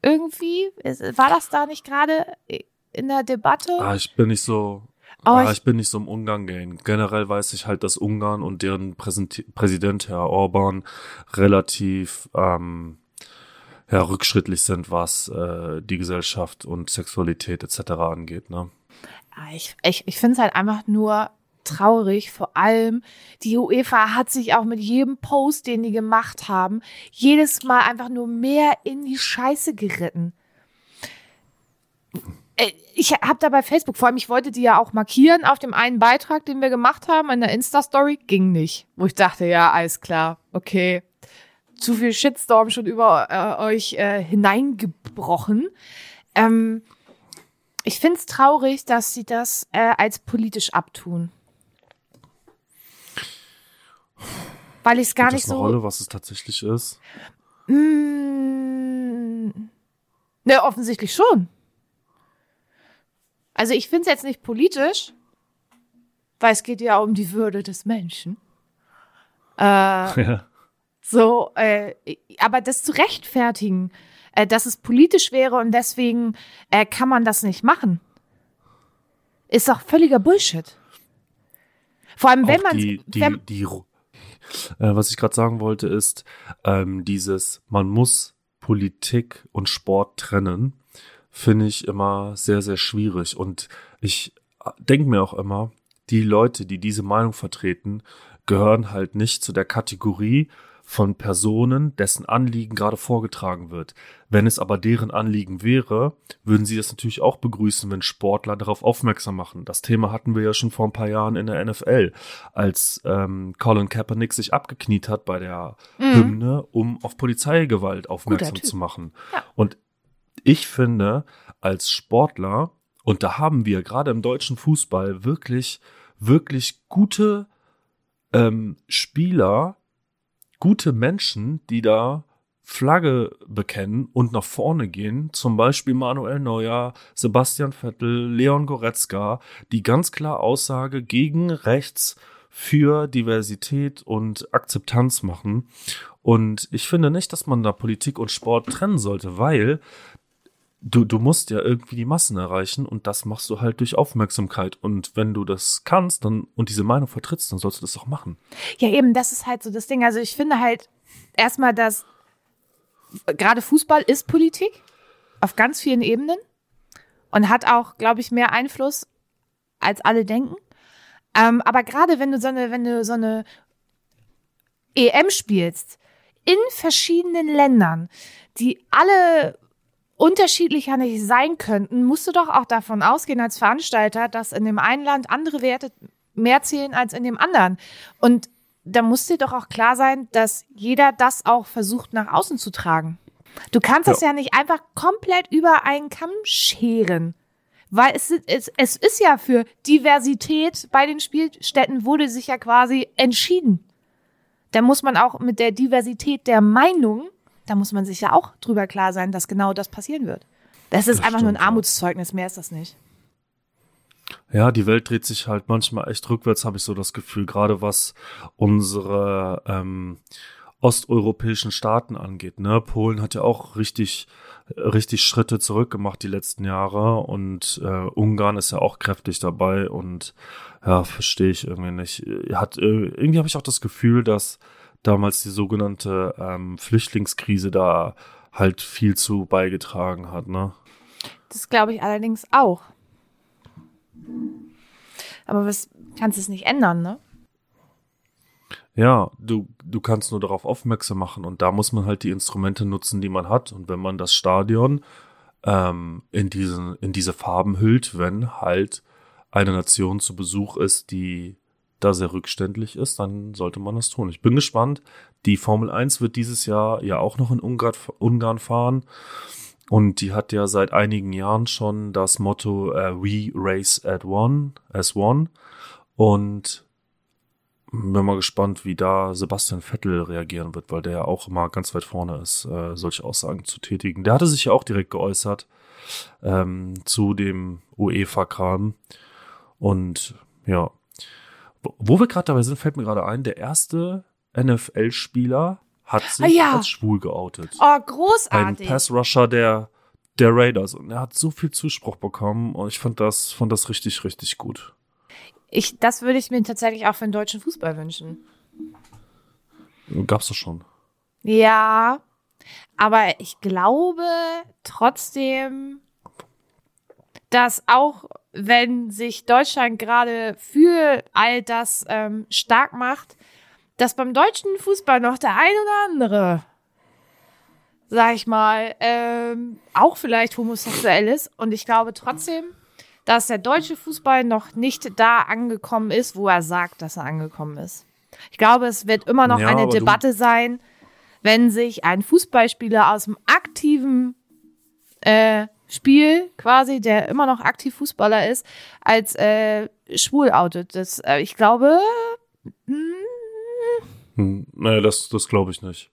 Irgendwie? War das da nicht gerade in der Debatte? Ah, ich bin nicht so. Oh, ah, ich- ich bin nicht so im Ungarn gehen. Generell weiß ich halt, dass Ungarn und deren Präsenti- Präsident Herr Orban relativ ähm, ja, rückschrittlich sind, was äh, die Gesellschaft und Sexualität etc. angeht. Ne? Ah, Ich, ich, ich finde es halt einfach nur traurig. Vor allem, die UEFA hat sich auch mit jedem Post, den die gemacht haben, jedes Mal einfach nur mehr in die Scheiße geritten. Äh, Ich habe da bei Facebook, vor allem, ich wollte die ja auch markieren auf dem einen Beitrag, den wir gemacht haben, in der Insta-Story, ging nicht. Wo ich dachte, ja, alles klar, okay. Zu viel Shitstorm schon über äh, euch äh, hineingebrochen. Ähm, ich find's traurig, dass sie das äh, als politisch abtun. Weil ich es gar Spielt nicht das eine so. Rolle, was es tatsächlich ist? Mm, ne, offensichtlich schon. Also ich finde es jetzt nicht politisch, weil es geht ja um die Würde des Menschen. Äh, Ja. so, äh, aber das zu rechtfertigen, äh, dass es politisch wäre und deswegen äh, kann man das nicht machen, ist doch völliger Bullshit. Vor allem, wenn man, die, die, wenn, die, äh, was ich gerade sagen wollte, ist ähm, dieses, man muss Politik und Sport trennen, finde ich immer sehr, sehr schwierig. Und ich denke mir auch immer, die Leute, die diese Meinung vertreten, gehören halt nicht zu der Kategorie von Personen, dessen Anliegen gerade vorgetragen wird. Wenn es aber deren Anliegen wäre, würden sie das natürlich auch begrüßen, wenn Sportler darauf aufmerksam machen. Das Thema hatten wir ja schon vor ein paar Jahren in der NFL, als ähm, Colin Kaepernick sich abgekniet hat bei der mhm. Hymne, um auf Polizeigewalt aufmerksam zu machen. Ja. Und ich finde, als Sportler, und da haben wir gerade im deutschen Fußball wirklich, wirklich gute ähm, Spieler, gute Menschen, die da Flagge bekennen und nach vorne gehen, zum Beispiel Manuel Neuer, Sebastian Vettel, Leon Goretzka, die ganz klar Aussage gegen rechts für Diversität und Akzeptanz machen. Und ich finde nicht, dass man da Politik und Sport trennen sollte, weil du, du musst ja irgendwie die Massen erreichen und das machst du halt durch Aufmerksamkeit. Und wenn du das kannst dann, und diese Meinung vertrittst, dann sollst du das auch machen. Ja, eben, das ist halt so das Ding. Also ich finde halt erstmal, dass gerade Fußball ist Politik auf ganz vielen Ebenen und hat auch, glaube ich, mehr Einfluss, als alle denken. Ähm, aber gerade wenn du so eine, wenn du so eine EM spielst, in verschiedenen Ländern, die alle unterschiedlicher nicht sein könnten, musst du doch auch davon ausgehen als Veranstalter, dass in dem einen Land andere Werte mehr zählen als in dem anderen. Und da muss dir doch auch klar sein, dass jeder das auch versucht nach außen zu tragen. Du kannst ja. das ja nicht einfach komplett über einen Kamm scheren. Weil es, es, es ist ja für Diversität bei den Spielstätten wurde sich ja quasi entschieden. Da muss man auch mit der Diversität der Meinung da muss man sich ja auch drüber klar sein, dass genau das passieren wird. Das ist das einfach stimmt, nur ein Armutszeugnis, mehr ist das nicht. Ja, die Welt dreht sich halt manchmal echt rückwärts, habe ich so das Gefühl, gerade was unsere ähm, osteuropäischen Staaten angeht. Ne? Polen hat ja auch richtig, richtig Schritte zurückgemacht die letzten Jahre und äh, Ungarn ist ja auch kräftig dabei und ja, verstehe ich irgendwie nicht. Hat, äh, irgendwie habe ich auch das Gefühl, dass damals die sogenannte ähm, Flüchtlingskrise da halt viel zu beigetragen hat, ne? Das glaube ich allerdings auch. Aber was kannst es nicht ändern, ne? Ja, du, du kannst nur darauf aufmerksam machen und da muss man halt die Instrumente nutzen, die man hat. Und wenn man das Stadion ähm, in, diesen, in diese Farben hüllt, wenn halt eine Nation zu Besuch ist, die da sehr rückständlich ist, dann sollte man das tun. Ich bin gespannt. Die Formel 1 wird dieses Jahr ja auch noch in Ungarn, fahren. Und die hat ja seit einigen Jahren schon das Motto uh, We Race at One, as One. Und bin mal gespannt, wie da Sebastian Vettel reagieren wird, weil der ja auch immer ganz weit vorne ist, äh, solche Aussagen zu tätigen. Der hatte sich ja auch direkt geäußert ähm, zu dem UEFA-Kram. Und ja, wo wir gerade dabei sind, fällt mir gerade ein, der erste NFL-Spieler hat sich ah, ja. als schwul geoutet. Oh, großartig. Ein Pass-Rusher der, der Raiders. Und er hat so viel Zuspruch bekommen und ich fand das, fand das richtig, richtig gut. Ich, das würde ich mir tatsächlich auch für den deutschen Fußball wünschen. Gab's das schon. Ja, aber ich glaube trotzdem, dass auch wenn sich Deutschland gerade für all das ähm, stark macht, dass beim deutschen Fußball noch der ein oder andere, sag ich mal, ähm, auch vielleicht homosexuell ist. Und ich glaube trotzdem, dass der deutsche Fußball noch nicht da angekommen ist, wo er sagt, dass er angekommen ist. Ich glaube, es wird immer noch ja, eine Debatte sein, wenn sich ein Fußballspieler aus dem aktiven äh, Spiel quasi, der immer noch aktiv Fußballer ist, als äh, schwul outet. Das, äh, ich glaube. Hm, hm, nee, das, das glaube ich nicht.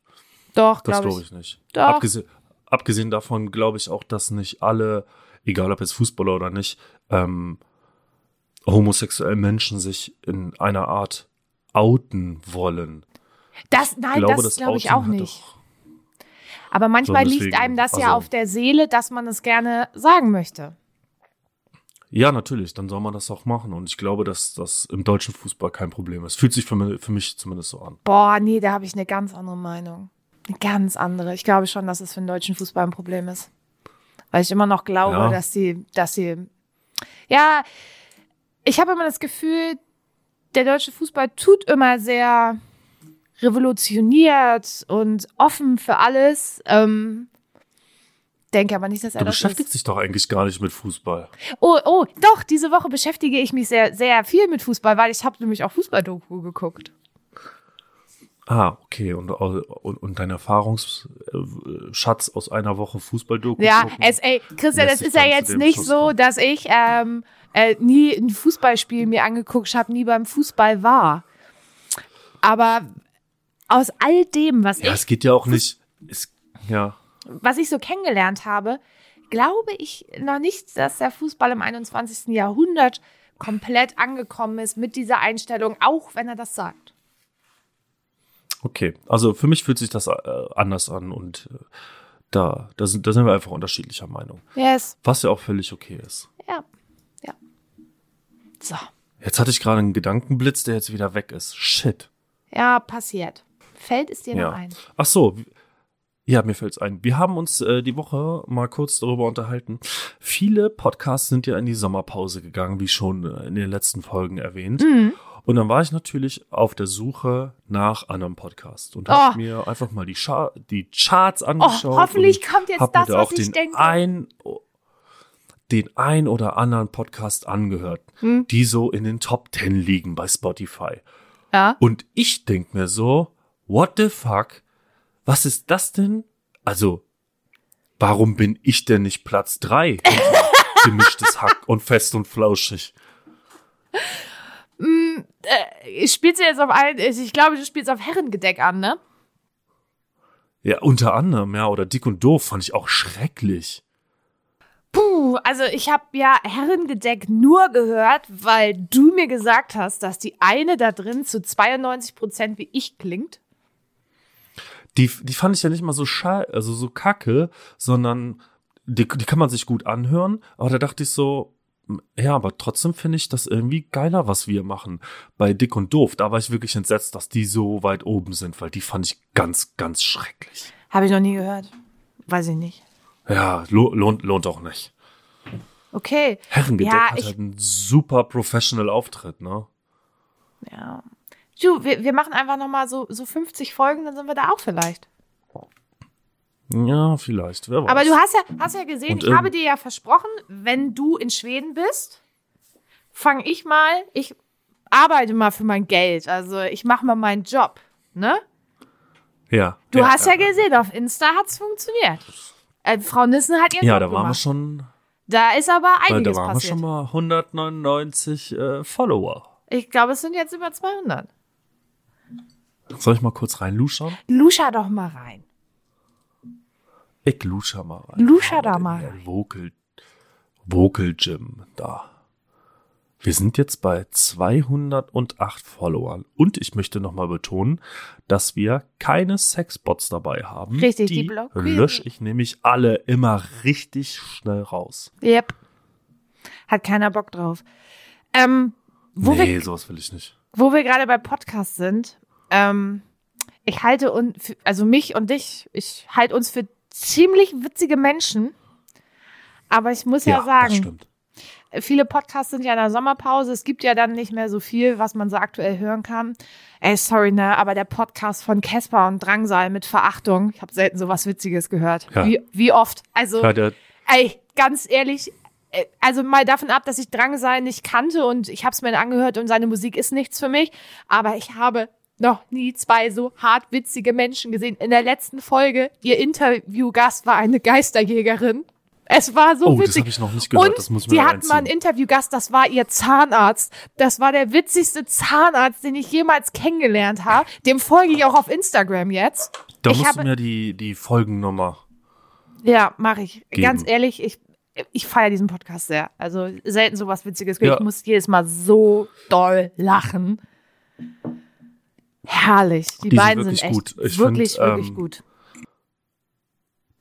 Doch, glaube glaub ich. ich. nicht. Doch. Abgesehen, abgesehen davon glaube ich auch, dass nicht alle, egal ob jetzt Fußballer oder nicht, ähm, homosexuelle Menschen sich in einer Art outen wollen. Das, nein, glaube, das, das glaube ich auch nicht. Aber manchmal so, liegt einem das also, ja auf der Seele, dass man es gerne sagen möchte. Ja, natürlich, dann soll man das auch machen. Und ich glaube, dass das im deutschen Fußball kein Problem ist. Fühlt sich für mich, für mich zumindest so an. Boah, nee, da habe ich eine ganz andere Meinung. Eine ganz andere. Ich glaube schon, dass es für den deutschen Fußball ein Problem ist. Weil ich immer noch glaube, Ja. dass sie, dass sie, ja, ich habe immer das Gefühl, der deutsche Fußball tut immer sehr revolutioniert und offen für alles. Ähm, denke aber nicht, dass er Du das beschäftigst ist. dich doch eigentlich gar nicht mit Fußball. Oh, oh, doch, diese Woche beschäftige ich mich sehr, sehr viel mit Fußball, weil ich habe nämlich auch Fußball-Doku geguckt. Ah, okay. Und, und, und dein Erfahrungsschatz aus einer Woche Fußballdoku Ja, gucken? es, ey, Christian, es sich ist ja jetzt nicht Schluss so, kommen. dass ich ähm, äh, nie ein Fußballspiel mir angeguckt habe, nie beim Fußball war. Aber aus all dem, was Ja, ich es geht ja auch nicht. Es, ja. was ich so kennengelernt habe, glaube ich noch nicht, dass der Fußball im 21. Jahrhundert komplett angekommen ist mit dieser Einstellung, auch wenn er das sagt. Okay, also für mich fühlt sich das äh, anders an und äh, da, da, sind, da sind wir einfach unterschiedlicher Meinung. Yes. Was ja auch völlig okay ist. Ja. Ja. So. Jetzt hatte ich gerade einen Gedankenblitz, der jetzt wieder weg ist. Shit. Ja, passiert. Fällt es dir Ja. noch ein? Ach so. Ja, mir fällt's ein. Wir haben uns äh, die Woche mal kurz darüber unterhalten. Viele Podcasts sind ja in die Sommerpause gegangen, wie schon äh, in den letzten Folgen erwähnt. Mhm. Und dann war ich natürlich auf der Suche nach anderen Podcasts und Oh. habe mir einfach mal die, Char die Charts angeschaut. Oh, hoffentlich kommt jetzt das, da was auch ich den denke. Ein, den ein oder anderen Podcast angehört, Hm. die so in den Top 10 liegen bei Spotify. Ja. Und ich denk mir so, what the fuck? Was ist das denn? Also, warum bin ich denn nicht Platz drei? Gemischtes Hack und fest und flauschig. Äh, spielst du jetzt auf ein, ich glaube, du spielst auf Herrengedeck an, ne? Ja, unter anderem, ja, oder dick und doof fand ich auch schrecklich. Puh, also ich habe ja Herrengedeck nur gehört, weil du mir gesagt hast, dass die eine da drin zu 92 Prozent wie ich klingt. Die, die fand ich ja nicht mal so schal, also so kacke, sondern die, die kann man sich gut anhören, aber da dachte ich so, ja, aber trotzdem finde ich das irgendwie geiler, was wir machen. Bei Dick und Doof, da war ich wirklich entsetzt, dass die so weit oben sind, weil die fand ich ganz, ganz schrecklich. Habe ich noch nie gehört. Weiß ich nicht. Ja, lo lohnt, lohnt auch nicht. Okay. Herrengedeck Ja, hat halt einen super professional Auftritt, ne? Ja. Du, wir, wir machen einfach noch mal so, so 50 Folgen, dann sind wir da auch vielleicht. Ja, vielleicht, wer weiß. Aber du hast ja, hast ja gesehen, Und ich habe irgend- dir ja versprochen, wenn du in Schweden bist, fange ich mal, ich arbeite mal für mein Geld. Also ich mache mal meinen Job, ne? ja. Du ja, hast ja, gesehen, auf Insta hat's funktioniert. Äh, Frau Nissen hat ihren Ja, Job da waren wir gemacht. schon, Da ist aber da, da einiges waren wir passiert. schon mal 199 äh, Follower. Ich glaube, es sind jetzt über 200. Soll ich mal kurz reinluschern? Luscha doch mal rein. Ich luscher mal rein. Luscher da mal rein. Vocal, Vocal Gym, da. Wir sind jetzt bei 208 Followern. Und ich möchte nochmal betonen, dass wir keine Sexbots dabei haben. Richtig, die die blockieren. lösche ich nämlich alle immer richtig schnell raus. Yep. Hat keiner Bock drauf. Ähm, wo nee, wir sowas will ich nicht. wo wir gerade bei Podcasts sind, ähm, ich halte und also mich und dich, ich halte uns für ziemlich witzige Menschen. Aber ich muss ja, das sagen, viele Podcasts sind ja in der Sommerpause. Es gibt ja dann nicht mehr so viel, was man so aktuell hören kann. Ey, sorry, ne, aber der Podcast von Casper und Drangsal mit Verachtung, ich habe selten sowas Witziges gehört. Ja. Wie, wie oft? Also, Ja, ey, ganz ehrlich, äh, also mal davon ab, dass ich Drangsal nicht kannte und ich habe es mir angehört und seine Musik ist nichts für mich, aber ich habe noch nie zwei so hart witzige Menschen gesehen. In der letzten Folge, ihr Interviewgast war eine Geisterjägerin. Es war so Oh, das witzig. hab ich noch nicht gehört. Und Das muss ich die hatten mal einen. Interviewgast, das war ihr Zahnarzt. Das war der witzigste Zahnarzt, den ich jemals kennengelernt habe. Dem folge ich auch auf Instagram jetzt. da ich musst habe, du mir die, die Folgennummer. ja, mache ich. geben. Ganz ehrlich, ich, ich feiere diesen Podcast sehr. Also selten sowas Witziges. gehört. Ja. Ich muss jedes Mal so doll lachen. Herrlich. Die, Die sind beiden wirklich sind echt gut. Ich wirklich, find, wirklich ähm, gut.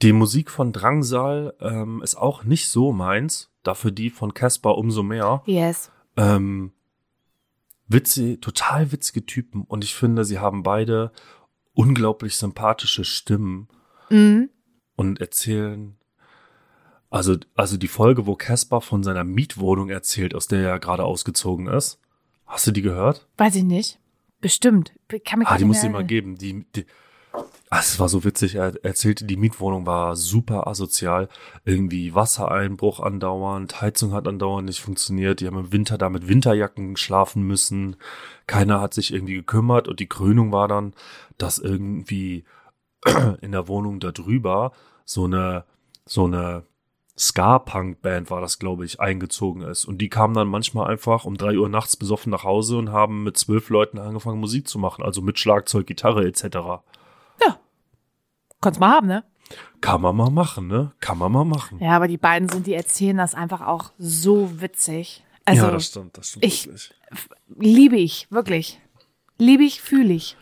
Die Musik von Drangsal ähm, ist auch nicht so meins. Dafür die von Casper umso mehr. Yes. Ähm, witzig, total witzige Typen. Und ich finde, sie haben beide unglaublich sympathische Stimmen Mhm. und erzählen Also, also die Folge, wo Caspar von seiner Mietwohnung erzählt, aus der er gerade ausgezogen ist. Hast du die gehört? Weiß ich nicht. Bestimmt. Kann mich Ah, die muss ich mal geben. Die, die, ah, es war so witzig. Er erzählte, die Mietwohnung war super asozial. Irgendwie Wassereinbruch andauernd, Heizung hat andauernd nicht funktioniert. Die haben im Winter da mit Winterjacken schlafen müssen. Keiner hat sich irgendwie gekümmert. Und die Krönung war dann, dass irgendwie in der Wohnung da drüber so eine, so eine Ska-Punk-Band war das, glaube ich, eingezogen ist. Und die kamen dann manchmal einfach um drei Uhr nachts besoffen nach Hause und haben mit zwölf Leuten angefangen, Musik zu machen. Also mit Schlagzeug, Gitarre etc. Konnt's mal haben, ne? Kann man mal machen, ne? Kann man mal machen. Ja, aber die beiden sind, die erzählen das einfach auch so witzig. Also ja, das stimmt, das stimmt ich- wirklich. liebe ich, wirklich. Liebe ich, fühle ich.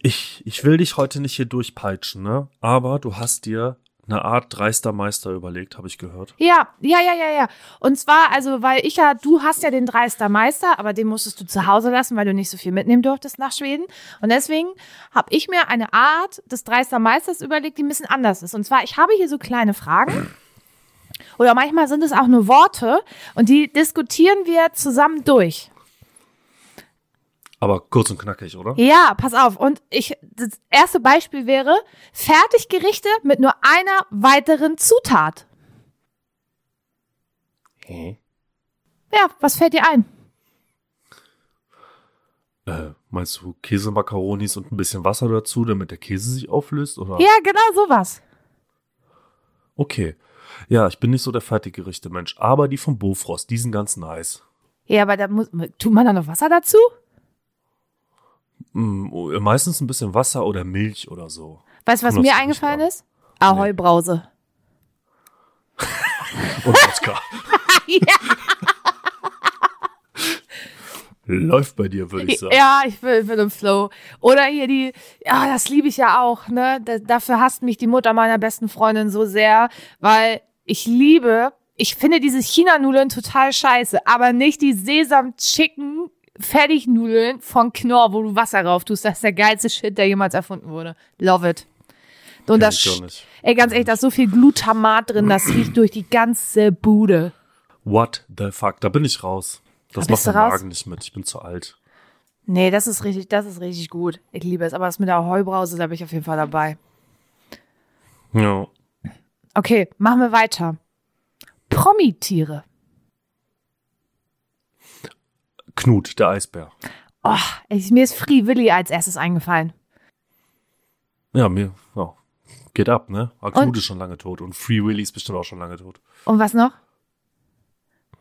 Ich, ich will dich heute nicht hier durchpeitschen, ne? Aber du hast dir eine Art dreister Meister überlegt, habe ich gehört. Ja, ja, ja, ja, ja. Und zwar, also, weil ich ja, du hast ja den Dreister Meister, aber den musstest du zu Hause lassen, weil du nicht so viel mitnehmen durftest nach Schweden. Und deswegen habe ich mir eine Art des Dreister Meisters überlegt, die ein bisschen anders ist. Und zwar, ich habe hier so kleine Fragen. Oder manchmal sind es auch nur Worte und die diskutieren wir zusammen durch. Aber kurz und knackig, oder? Ja, pass auf. Und ich, das erste Beispiel wäre Fertiggerichte mit nur einer weiteren Zutat. Hä? Ja, was fällt dir ein? Äh, meinst du Käsemakaronis und ein bisschen Wasser dazu, damit der Käse sich auflöst? Oder? Ja, genau sowas. Okay. Ja, ich bin nicht so der Fertiggerichte-Mensch, aber die vom Bofrost, die sind ganz nice. Ja, aber da muss, tut man da noch Wasser dazu? Mm, meistens ein bisschen Wasser oder Milch oder so. Weißt du, was mir eingefallen ist? Ahoi Brause. Und Wodka. Läuft bei dir, würde ich sagen. Ja, ich will, will im Flow. Oder hier die, ja, das liebe ich ja auch, ne? Da, dafür hasst mich die Mutter meiner besten Freundin so sehr, weil ich liebe, ich finde diese China-Nudeln total scheiße, aber nicht die Sesam-Chicken Fertignudeln von Knorr, wo du Wasser rauf tust. Das ist der geilste Shit, der jemals erfunden wurde. Love it. Und das, ey, ganz ehrlich, da ist so viel Glutamat drin, das riecht durch die ganze Bude. What the fuck? Da bin ich raus. Das Da macht mein raus? Magen nicht mit. Ich bin zu alt. Nee, das ist richtig, das ist richtig gut. Ich liebe es. Aber das mit der Heubrause, da bin ich auf jeden Fall dabei. Ja. Okay, machen wir weiter. Promitiere. Knut, der Eisbär. Oh, ich, mir ist Free Willy als erstes eingefallen. Ja, mir, ja. Geht ab, ne? Aber Knut Und- ist schon lange tot und Free Willy ist bestimmt auch schon lange tot. Und was noch?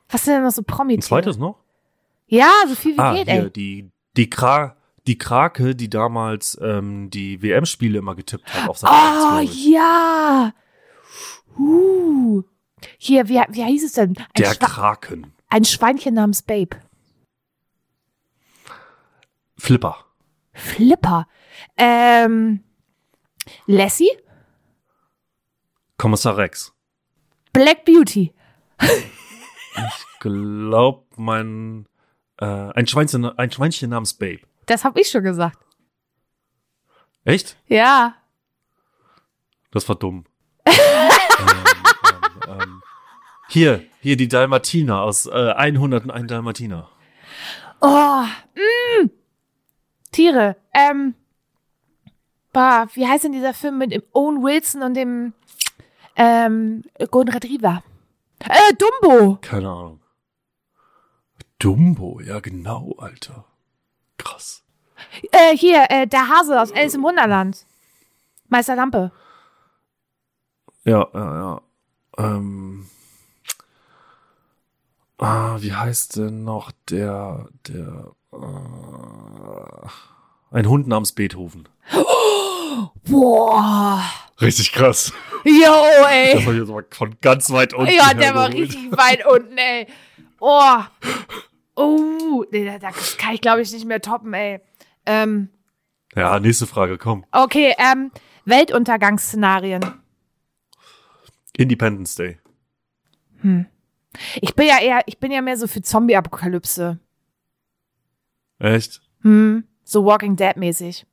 Was sind denn noch so Ein Promitiere? zweites noch? Ja, so viel wie Ah, geht, hier, ey. die, die, Kra die Krake, die damals ähm, die WM-Spiele immer getippt hat auf. 1, Oh, ja. Uh. Hier, wie, wie hieß es denn? Ein, Der Schwa Kraken. ein Schweinchen namens Babe. Flipper. Flipper. Ähm, Lassie? Kommissar Rex. Black Beauty. Glaub, mein, äh, ein Schweinchen, ein Schweinchen namens Babe. Das habe ich schon gesagt. Echt? Ja. Das war dumm. ähm, ähm, ähm. Hier, hier die Dalmatiner aus äh, 101 Dalmatiner. Oh, mm. Tiere. Ähm, bah, wie heißt denn dieser Film mit dem Owen Wilson und dem ähm, Golden Retriever? Äh, Dumbo. Keine Ahnung. Dumbo, ja genau, Alter. Krass. Äh, hier, äh, der Hase aus Alice im Wunderland. Meister Lampe. Ja, ja, ja. Ähm. Ah, wie heißt denn noch der, der, ein Hund namens Beethoven. Boah. Richtig krass. Jo, Das ey. war jetzt mal von ganz weit unten. Ja, der war richtig weit unten, ey. Oh. Oh. Nee, da- das kann ich, glaube ich, nicht mehr toppen, ey. Ähm, Ja, nächste Frage, komm. okay, ähm, Weltuntergangsszenarien. Independence Day. Ich bin ja eher, ich bin ja mehr so für Zombie-Apokalypse. Echt? Hm, so Walking Dead-mäßig.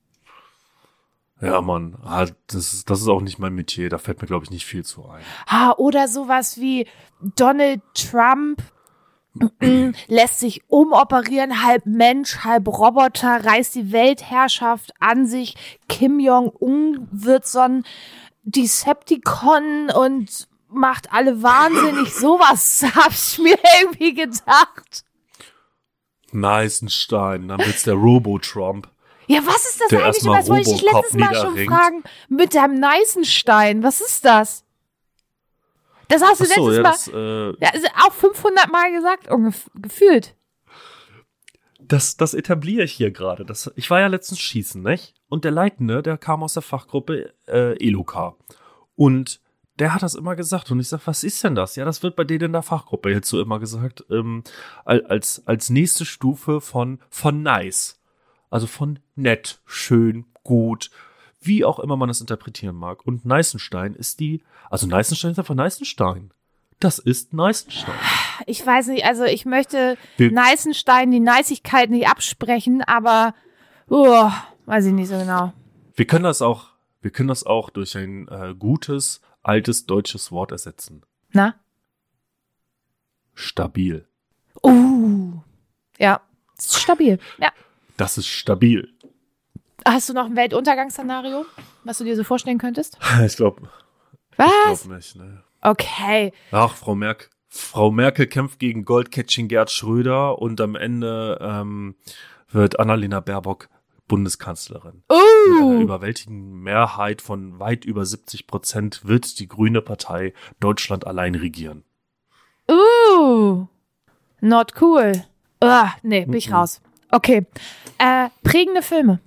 Ja, Mann, ah, das, ist- das ist auch nicht mein Metier. Da fällt mir, glaube ich, nicht viel zu ein. Ah, oder sowas wie Donald Trump lässt sich umoperieren, halb Mensch, halb Roboter, reißt die Weltherrschaft an sich. Kim Jong-un wird so ein Decepticon und macht alle wahnsinnig. Sowas hab ich mir irgendwie gedacht. Neisenstein, dann wird's der Robo-Trump. Ja, was ist das Der eigentlich? Das wollte ich Robocop letztes Mal schon fragen. Mit dem Neisenstein. Was ist das? Das hast du so, letztes ja, Mal. das, äh, Ja, ist auch 500 Mal gesagt, gefühlt. das, das etabliere ich hier gerade. Das, ich war ja letztens schießen, nicht? Und der Leitende, der kam aus der Fachgruppe äh, Eloka. Und der hat das immer gesagt. Und ich sag, was ist denn das? Ja, das wird bei denen in der Fachgruppe jetzt so immer gesagt, ähm, al- als, als nächste Stufe von, von nice. Also von nett, schön, gut, wie auch immer man das interpretieren mag. Und Neißenstein ist die, also Neißenstein ist einfach Neißenstein. Das ist Neißenstein. Ich weiß nicht, also ich möchte Wir- Neißenstein die Neißigkeit nicht absprechen, aber oh, weiß ich nicht so genau. Wir können das auch, wir können das auch durch ein äh, gutes, altes deutsches Wort ersetzen. Na? Stabil. Uh. Ja, ist stabil. Ja. Das ist stabil. Hast du noch ein Weltuntergangsszenario, was du dir so vorstellen könntest? Ich glaube Was? glaub nicht. Ne. Okay. Ach, Frau Merkel. Frau Merkel kämpft gegen Goldcatching Gerd Schröder und am Ende ähm, wird Annalena Baerbock Bundeskanzlerin. Mit einer überwältigenden Mehrheit von weit über 70 Prozent wird die Grüne Partei Deutschland allein regieren. Uh. Not cool. Uh, nee, bin ich Mhm. raus. Okay. Äh, prägende Filme.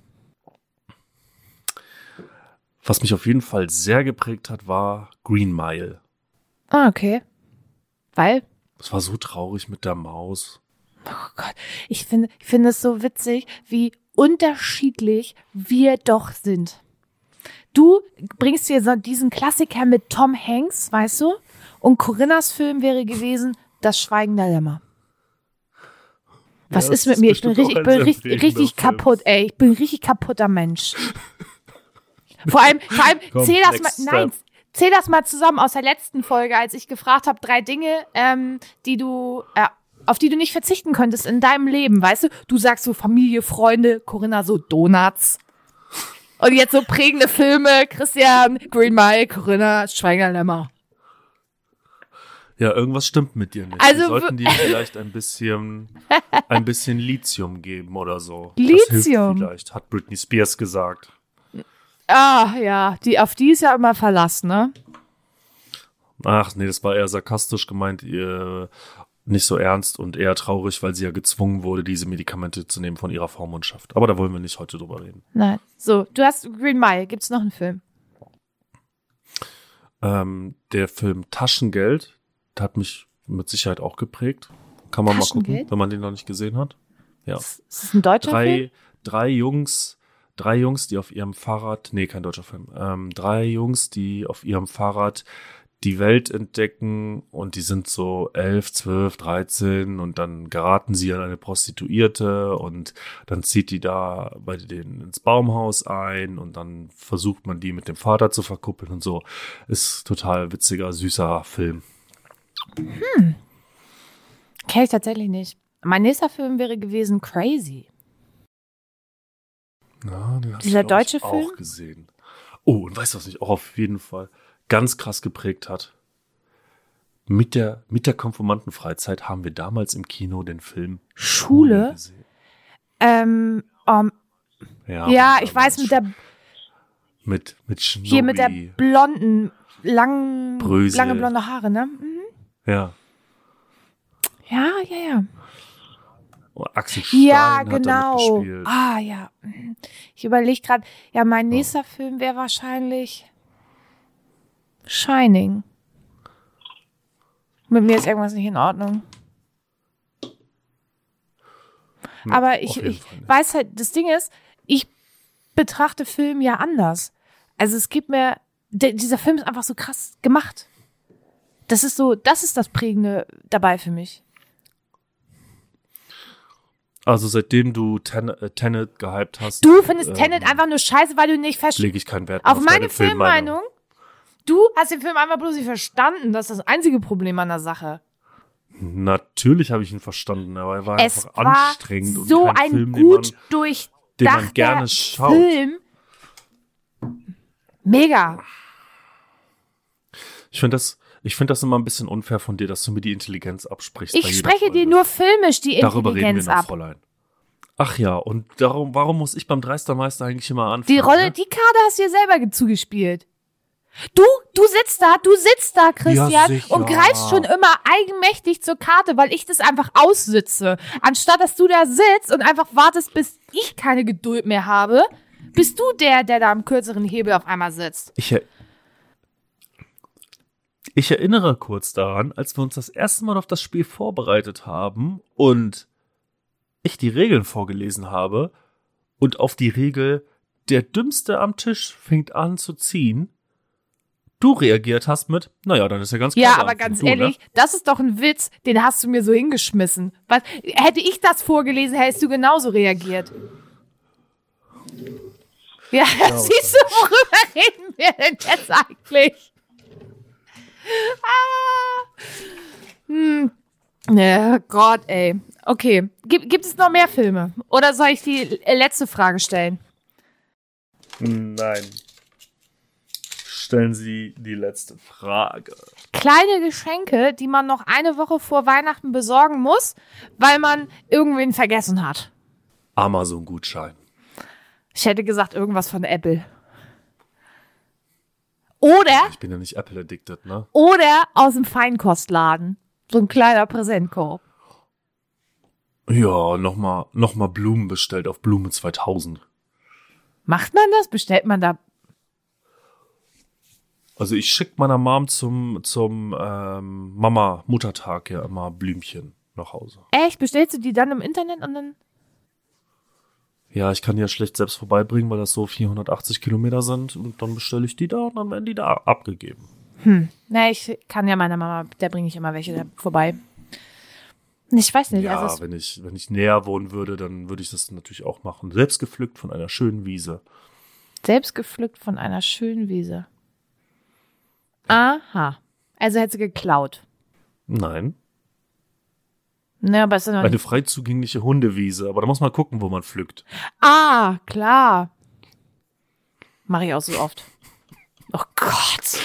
Was mich auf jeden Fall sehr geprägt hat, war Green Mile. Ah, okay. Weil? Es war so traurig mit der Maus. Oh Gott, ich finde, ich finde es so witzig, wie unterschiedlich wir doch sind. Du bringst dir so diesen Klassiker mit Tom Hanks, weißt du? Und Corinnas Film wäre gewesen Das Schweigen der Lämmer. Was Ja, ist mit mir? Ich bin richtig, bin richtig, richtig kaputt, ey. Ich bin richtig kaputter Mensch. Vor allem, vor allem, Komm, zähl das mal, nein, zähl das mal zusammen aus der letzten Folge, als ich gefragt habe, drei Dinge, ähm, die du, äh, auf die du nicht verzichten könntest in deinem Leben, weißt du? Du sagst so Familie, Freunde, Corinna so Donuts. Und jetzt so prägende Filme, Christian, Green Mile, Corinna, Schweiger Lämmer. Ja, irgendwas stimmt mit dir nicht. Also Wir sollten dir vielleicht ein bisschen, ein bisschen Lithium geben oder so. Lithium? vielleicht, hat Britney Spears gesagt. Ah, ja, die, auf die ist ja immer verlassen, ne? Ach nee, das war eher sarkastisch gemeint, ihr nicht so ernst und eher traurig, weil sie ja gezwungen wurde, diese Medikamente zu nehmen von ihrer Vormundschaft. Aber da wollen wir nicht heute drüber reden. Nein. So, du hast Green Mile. Gibt's noch einen Film? Ähm, der Film Taschengeld hat mich mit Sicherheit auch geprägt. Kann man mal gucken, wenn man den noch nicht gesehen hat. Ja. Ist das ein deutscher Film? drei, drei Jungs, drei Jungs, die auf ihrem Fahrrad, nee, kein deutscher Film, ähm, drei Jungs, die auf ihrem Fahrrad die Welt entdecken und die sind so elf, zwölf, dreizehn und dann geraten sie an eine Prostituierte und dann zieht die da bei denen ins Baumhaus ein und dann versucht man die mit dem Vater zu verkuppeln und so. Ist total witziger, süßer Film. Kenn ich tatsächlich nicht. Mein nächster Film wäre gewesen Crazy. Ja, den hab Dieser ich, deutsche ich, auch Film? gesehen. Oh, und weißt du, was mich auch auf jeden Fall ganz krass geprägt hat? Mit der, mit der Konformantenfreizeit haben wir damals im Kino den Film Schule? gesehen. Ähm, um, Ja, ja, ich weiß, mit der, mit, mit Schnurri. hier mit der blonden, langen, Brösel. lange blonde Haare, ne? Mhm. Ja. Ja, ja, ja. Oh, Axel Stein Ja, genau. Ah, ja. Mhm. Ich überlege gerade, ja, mein nächster Film wäre wahrscheinlich Shining. Mit mir ist irgendwas nicht in Ordnung. Hm, Aber auf ich, ich weiß halt, das Ding ist, ich betrachte Film ja anders. Also es gibt mir, der, dieser Film ist einfach so krass gemacht. Das ist so, das ist das Prägende dabei für mich. Also seitdem du Ten äh, Tenet gehypt hast. Du findest ähm, Tenet einfach nur scheiße, weil du nicht verstehst. Lege ich keinen Wert mehr Auf meine deine Filmmeinung. Du hast den Film einfach bloß nicht verstanden. Das ist das einzige Problem an der Sache. Natürlich habe ich ihn verstanden, aber er war Es einfach war anstrengend so und kein ein Film, gut den man, durchdachter den man gerne schaut. Film. Mega. Ich finde das, ich finde das immer ein bisschen unfair von dir, dass du mir die Intelligenz absprichst. Ich spreche dir nur filmisch die Darüber reden wir Intelligenz noch, ab. Fräulein. Ach ja, und darum, warum muss ich beim Dreistermeister eigentlich immer anfangen? Die Rolle, ne? die Karte hast du dir selber zugespielt. Du, du sitzt da, du sitzt da, Christian, Ja, und greifst schon immer eigenmächtig zur Karte, weil ich das einfach aussitze. Anstatt dass du da sitzt und einfach wartest, bis ich keine Geduld mehr habe, bist du der, der da am kürzeren Hebel auf einmal sitzt. Ich, er ich erinnere kurz daran, als wir uns das erste Mal auf das Spiel vorbereitet haben und ich die Regeln vorgelesen habe und auf die Regel der Dümmste am Tisch fängt an zu ziehen, du reagiert hast mit, naja, dann ist ja ganz klar. Ja, aber ganz Du, ne? ehrlich, das ist doch ein Witz, den hast du mir so hingeschmissen. Was, hätte ich das vorgelesen, hättest du genauso reagiert. Ja, siehst du, worüber reden wir denn jetzt eigentlich? Ah. Hm. Ja, Gott, ey. Okay. Gibt, gibt es noch mehr Filme? Oder soll ich die letzte Frage stellen? Nein. Stellen Sie die letzte Frage. Kleine Geschenke, die man noch eine Woche vor Weihnachten besorgen muss, weil man irgendwen vergessen hat. Amazon-Gutschein. Ich hätte gesagt, irgendwas von Apple. Oder, Ich bin ja nicht Apple-addicted, ne? oder aus dem Feinkostladen. So ein kleiner Präsentkorb. Ja, nochmal noch mal Blumen bestellt auf Blume 2000. Macht man das? Bestellt man da? Also ich schick meiner Mom zum, zum ähm, Mama-Muttertag ja immer Blümchen nach Hause. Echt? Bestellst du die dann im Internet und dann? Ja, ich kann die ja schlecht selbst vorbeibringen, weil das so 480 Kilometer sind und dann bestelle ich die da und dann werden die da abgegeben. Na, ich kann ja meiner Mama, der bringe ich immer welche da vorbei. Ich weiß nicht, Ja, also wenn ich, wenn ich näher wohnen würde, dann würde ich das natürlich auch machen. Selbst gepflückt von einer schönen Wiese. selbst gepflückt von einer schönen Wiese. Aha. Also hätte sie geklaut. Nein, Ne, aber ist ja noch eine nicht. frei zugängliche Hundewiese, aber da muss man gucken, wo man pflückt. Ah, klar. Mache ich auch so oft. Oh Gott.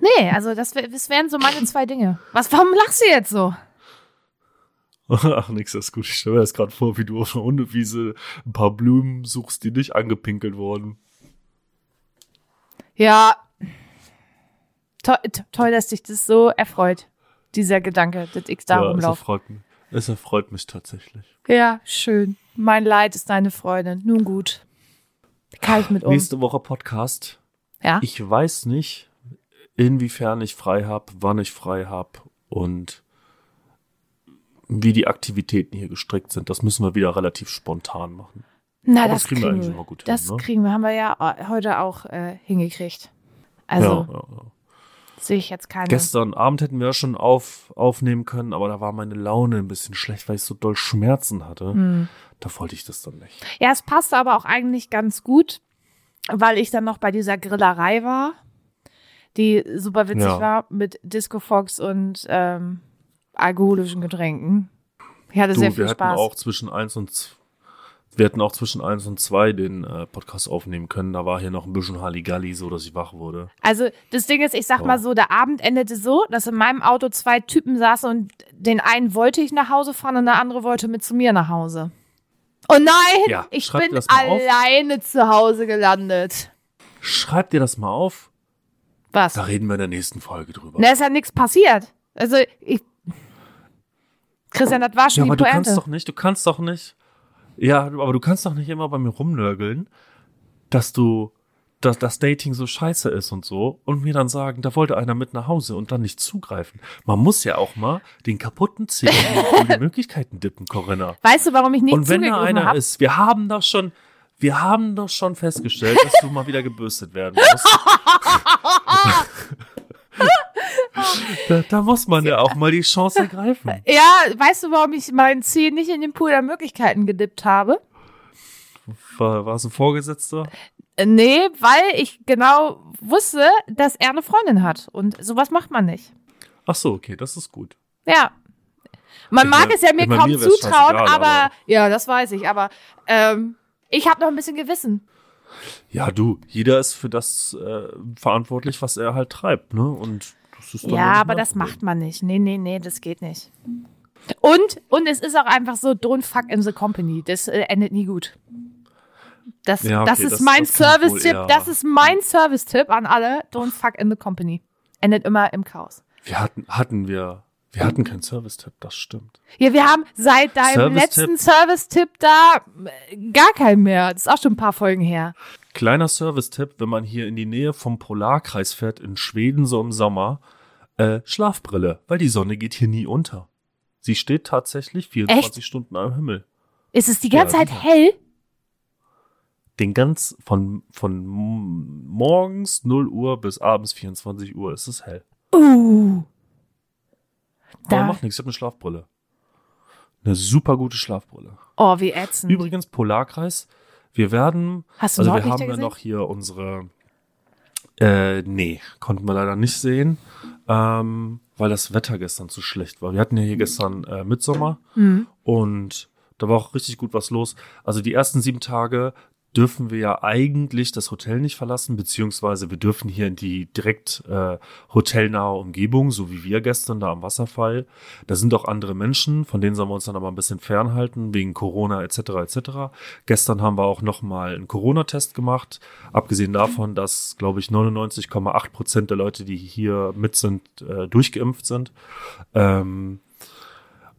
Nee, also das, wär- das wären so meine zwei Dinge. Was, warum lachst du jetzt so? Ach, nix, das ist gut. Ich stelle mir das gerade vor, wie du auf einer Hundewiese ein paar Blumen suchst, die nicht angepinkelt wurden. Ja. To to toll, dass dich das so erfreut. Dieser Gedanke, dass ich da ja, es rumlaufe. erfreut mich. Es erfreut mich tatsächlich. Ja, schön. Mein Leid ist deine Freude. Nun gut. Kann ich mit um. Nächste Woche Podcast. Ja? Ich weiß nicht, inwiefern ich frei habe, wann ich frei habe und wie die Aktivitäten hier gestrickt sind. Das müssen wir wieder relativ spontan machen. Na, das das kriegen wir eigentlich immer gut hin, Das ne? kriegen wir, haben wir ja äh, heute auch äh, hingekriegt. Also ja, ja, ja. Sehe ich jetzt keine. Gestern Abend hätten wir ja schon auf, aufnehmen können, aber da war meine Laune ein bisschen schlecht, weil ich so doll Schmerzen hatte. Hm. Da wollte ich das dann nicht. Ja, es passte aber auch eigentlich ganz gut, weil ich dann noch bei dieser Grillerei war, die super witzig Ja. war mit Disco Fox und ähm, alkoholischen Getränken. Ich hatte Du, sehr wir viel hätten Spaß. auch zwischen eins und z- wir hätten auch zwischen eins und zwei den äh, Podcast aufnehmen können. Da war hier noch ein bisschen Halligalli, so dass ich wach wurde. Also das Ding ist, ich sag Ja. mal so, der Abend endete so, dass in meinem Auto zwei Typen saßen und den einen wollte ich nach Hause fahren und der andere wollte mit zu mir nach Hause. Oh nein, Ja, ich bin mal auf. alleine zu Hause gelandet. Schreib dir das mal auf. Was? Da reden wir in der nächsten Folge drüber. Na, ist ja nichts passiert. Also ich. Christian, das war ja, schon aber die du kannst Pointe. doch nicht, du kannst doch nicht. Ja, aber du kannst doch nicht immer bei mir rumnörgeln, dass du, dass das Dating so scheiße ist und so und mir dann sagen, da wollte einer mit nach Hause und dann nicht zugreifen. Man muss ja auch mal den kaputten Zeh in die Möglichkeiten dippen, Corinna. Weißt du, warum ich nicht Und wenn da einer habe? ist, wir haben doch schon, wir haben doch schon festgestellt, dass du mal wieder gebürstet werden musst. Da, da muss man ja auch mal die Chance ergreifen. Ja, weißt du, warum ich meinen Zeh nicht in den Pool der Möglichkeiten gedippt habe? War, war es ein Vorgesetzter? Äh, Nee, weil ich genau wusste, dass er eine Freundin hat. Und sowas macht man nicht. Ach so, okay, das ist gut. Ja. Man Ich mag mein- es ja mir kaum mir zutrauen, aber, aber- ja, das weiß ich. Aber ähm, ich habe noch ein bisschen Gewissen. Ja, du, jeder ist für das äh, verantwortlich, was er halt treibt, ne? Und Ja, aber das macht man nicht. Nee, nee, nee, das geht nicht. Und, und es ist auch einfach so, don't fuck in the company. Das äh, endet nie gut. Das, Ja, okay, das ist das- mein Service-Tipp. Das ist mein Service-Tipp an alle. Don't fuck in the company. Endet immer im Chaos. Wir hatten, hatten wir, wir hatten keinen Service-Tipp, das stimmt. Ja, wir haben seit deinem Service-Tipp. letzten Service-Tipp da äh, gar keinen mehr. Das ist auch schon ein paar Folgen her. Kleiner Service-Tipp, wenn man hier in die Nähe vom Polarkreis fährt, in Schweden so im Sommer, äh, Schlafbrille, weil die Sonne geht hier nie unter. Sie steht tatsächlich 24 Stunden am Himmel. Ist es die ganze Ja, Zeit hell? Den ganz, von, von morgens 0 Uhr bis abends 24 Uhr ist es hell. Uh. Aber Da, macht nichts, ich habe eine Schlafbrille. Eine super gute Schlafbrille. oh, wie ätzend. Übrigens, Polarkreis, wir werden, Hast du also wir haben ja noch hier unsere, äh, nee, konnten wir leider nicht sehen, ähm, weil das Wetter gestern zu schlecht war. Wir hatten ja hier gestern äh, Mitsommer Hm. und da war auch richtig gut was los. Also die ersten sieben Tage dürfen wir ja eigentlich das Hotel nicht verlassen, beziehungsweise wir dürfen hier in die direkt äh, hotelnahe Umgebung, so wie wir gestern da am Wasserfall. Da sind auch andere Menschen, von denen sollen wir uns dann aber ein bisschen fernhalten, wegen Corona etc. etc. Gestern haben wir auch nochmal einen Corona-Test gemacht, abgesehen davon, dass, glaube ich, 99,8 Prozent der Leute, die hier mit sind, äh, durchgeimpft sind. Ähm,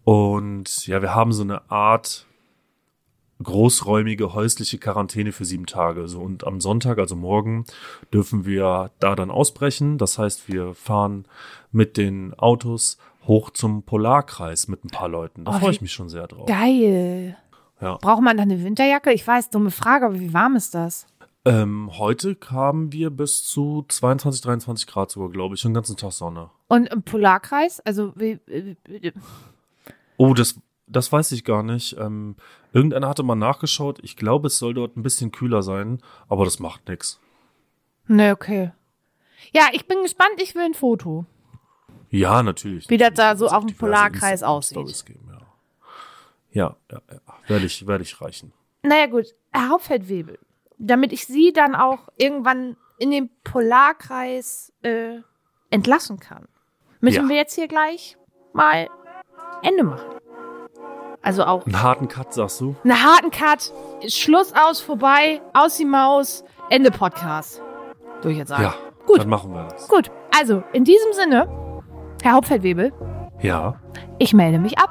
und ja, wir haben so eine Art großräumige häusliche Quarantäne für sieben Tage. So und am Sonntag, also morgen, dürfen wir da dann ausbrechen. Das heißt, wir fahren mit den Autos hoch zum Polarkreis mit ein paar Leuten. Da Oh, freue wie ich mich schon sehr drauf. Geil. Ja. Braucht man dann eine Winterjacke? Ich weiß, dumme Frage, aber wie warm ist das? Ähm, heute kamen wir bis zu 22, 23 Grad sogar, glaube ich, den ganzen Tag Sonne. Und im Polarkreis? Also, wie, äh, äh, Oh, das, das weiß ich gar nicht. Ähm, irgendeiner hatte mal nachgeschaut. Ich glaube, es soll dort ein bisschen kühler sein, aber das macht nichts. ne, okay. Ja, ich bin gespannt, ich will ein Foto. Ja, natürlich. Wie das da so Wird's auf dem Polarkreis aussieht. Geben, ja. ja, ja, ja. Werde ich, werde ich reichen. Naja, gut. Herr Hauptfeldwebel. Damit ich Sie dann auch irgendwann in den Polarkreis äh, entlassen kann, müssen Ja. wir jetzt hier gleich mal Ende machen. Also auch Einen harten Cut, sagst du? einen harten Cut. Schluss aus, vorbei, aus die Maus, Ende Podcast. Würde ich jetzt sagen. Ja. Gut. Dann machen wir das. Gut, also in diesem Sinne, Herr Hauptfeldwebel, Ja. ich melde mich ab.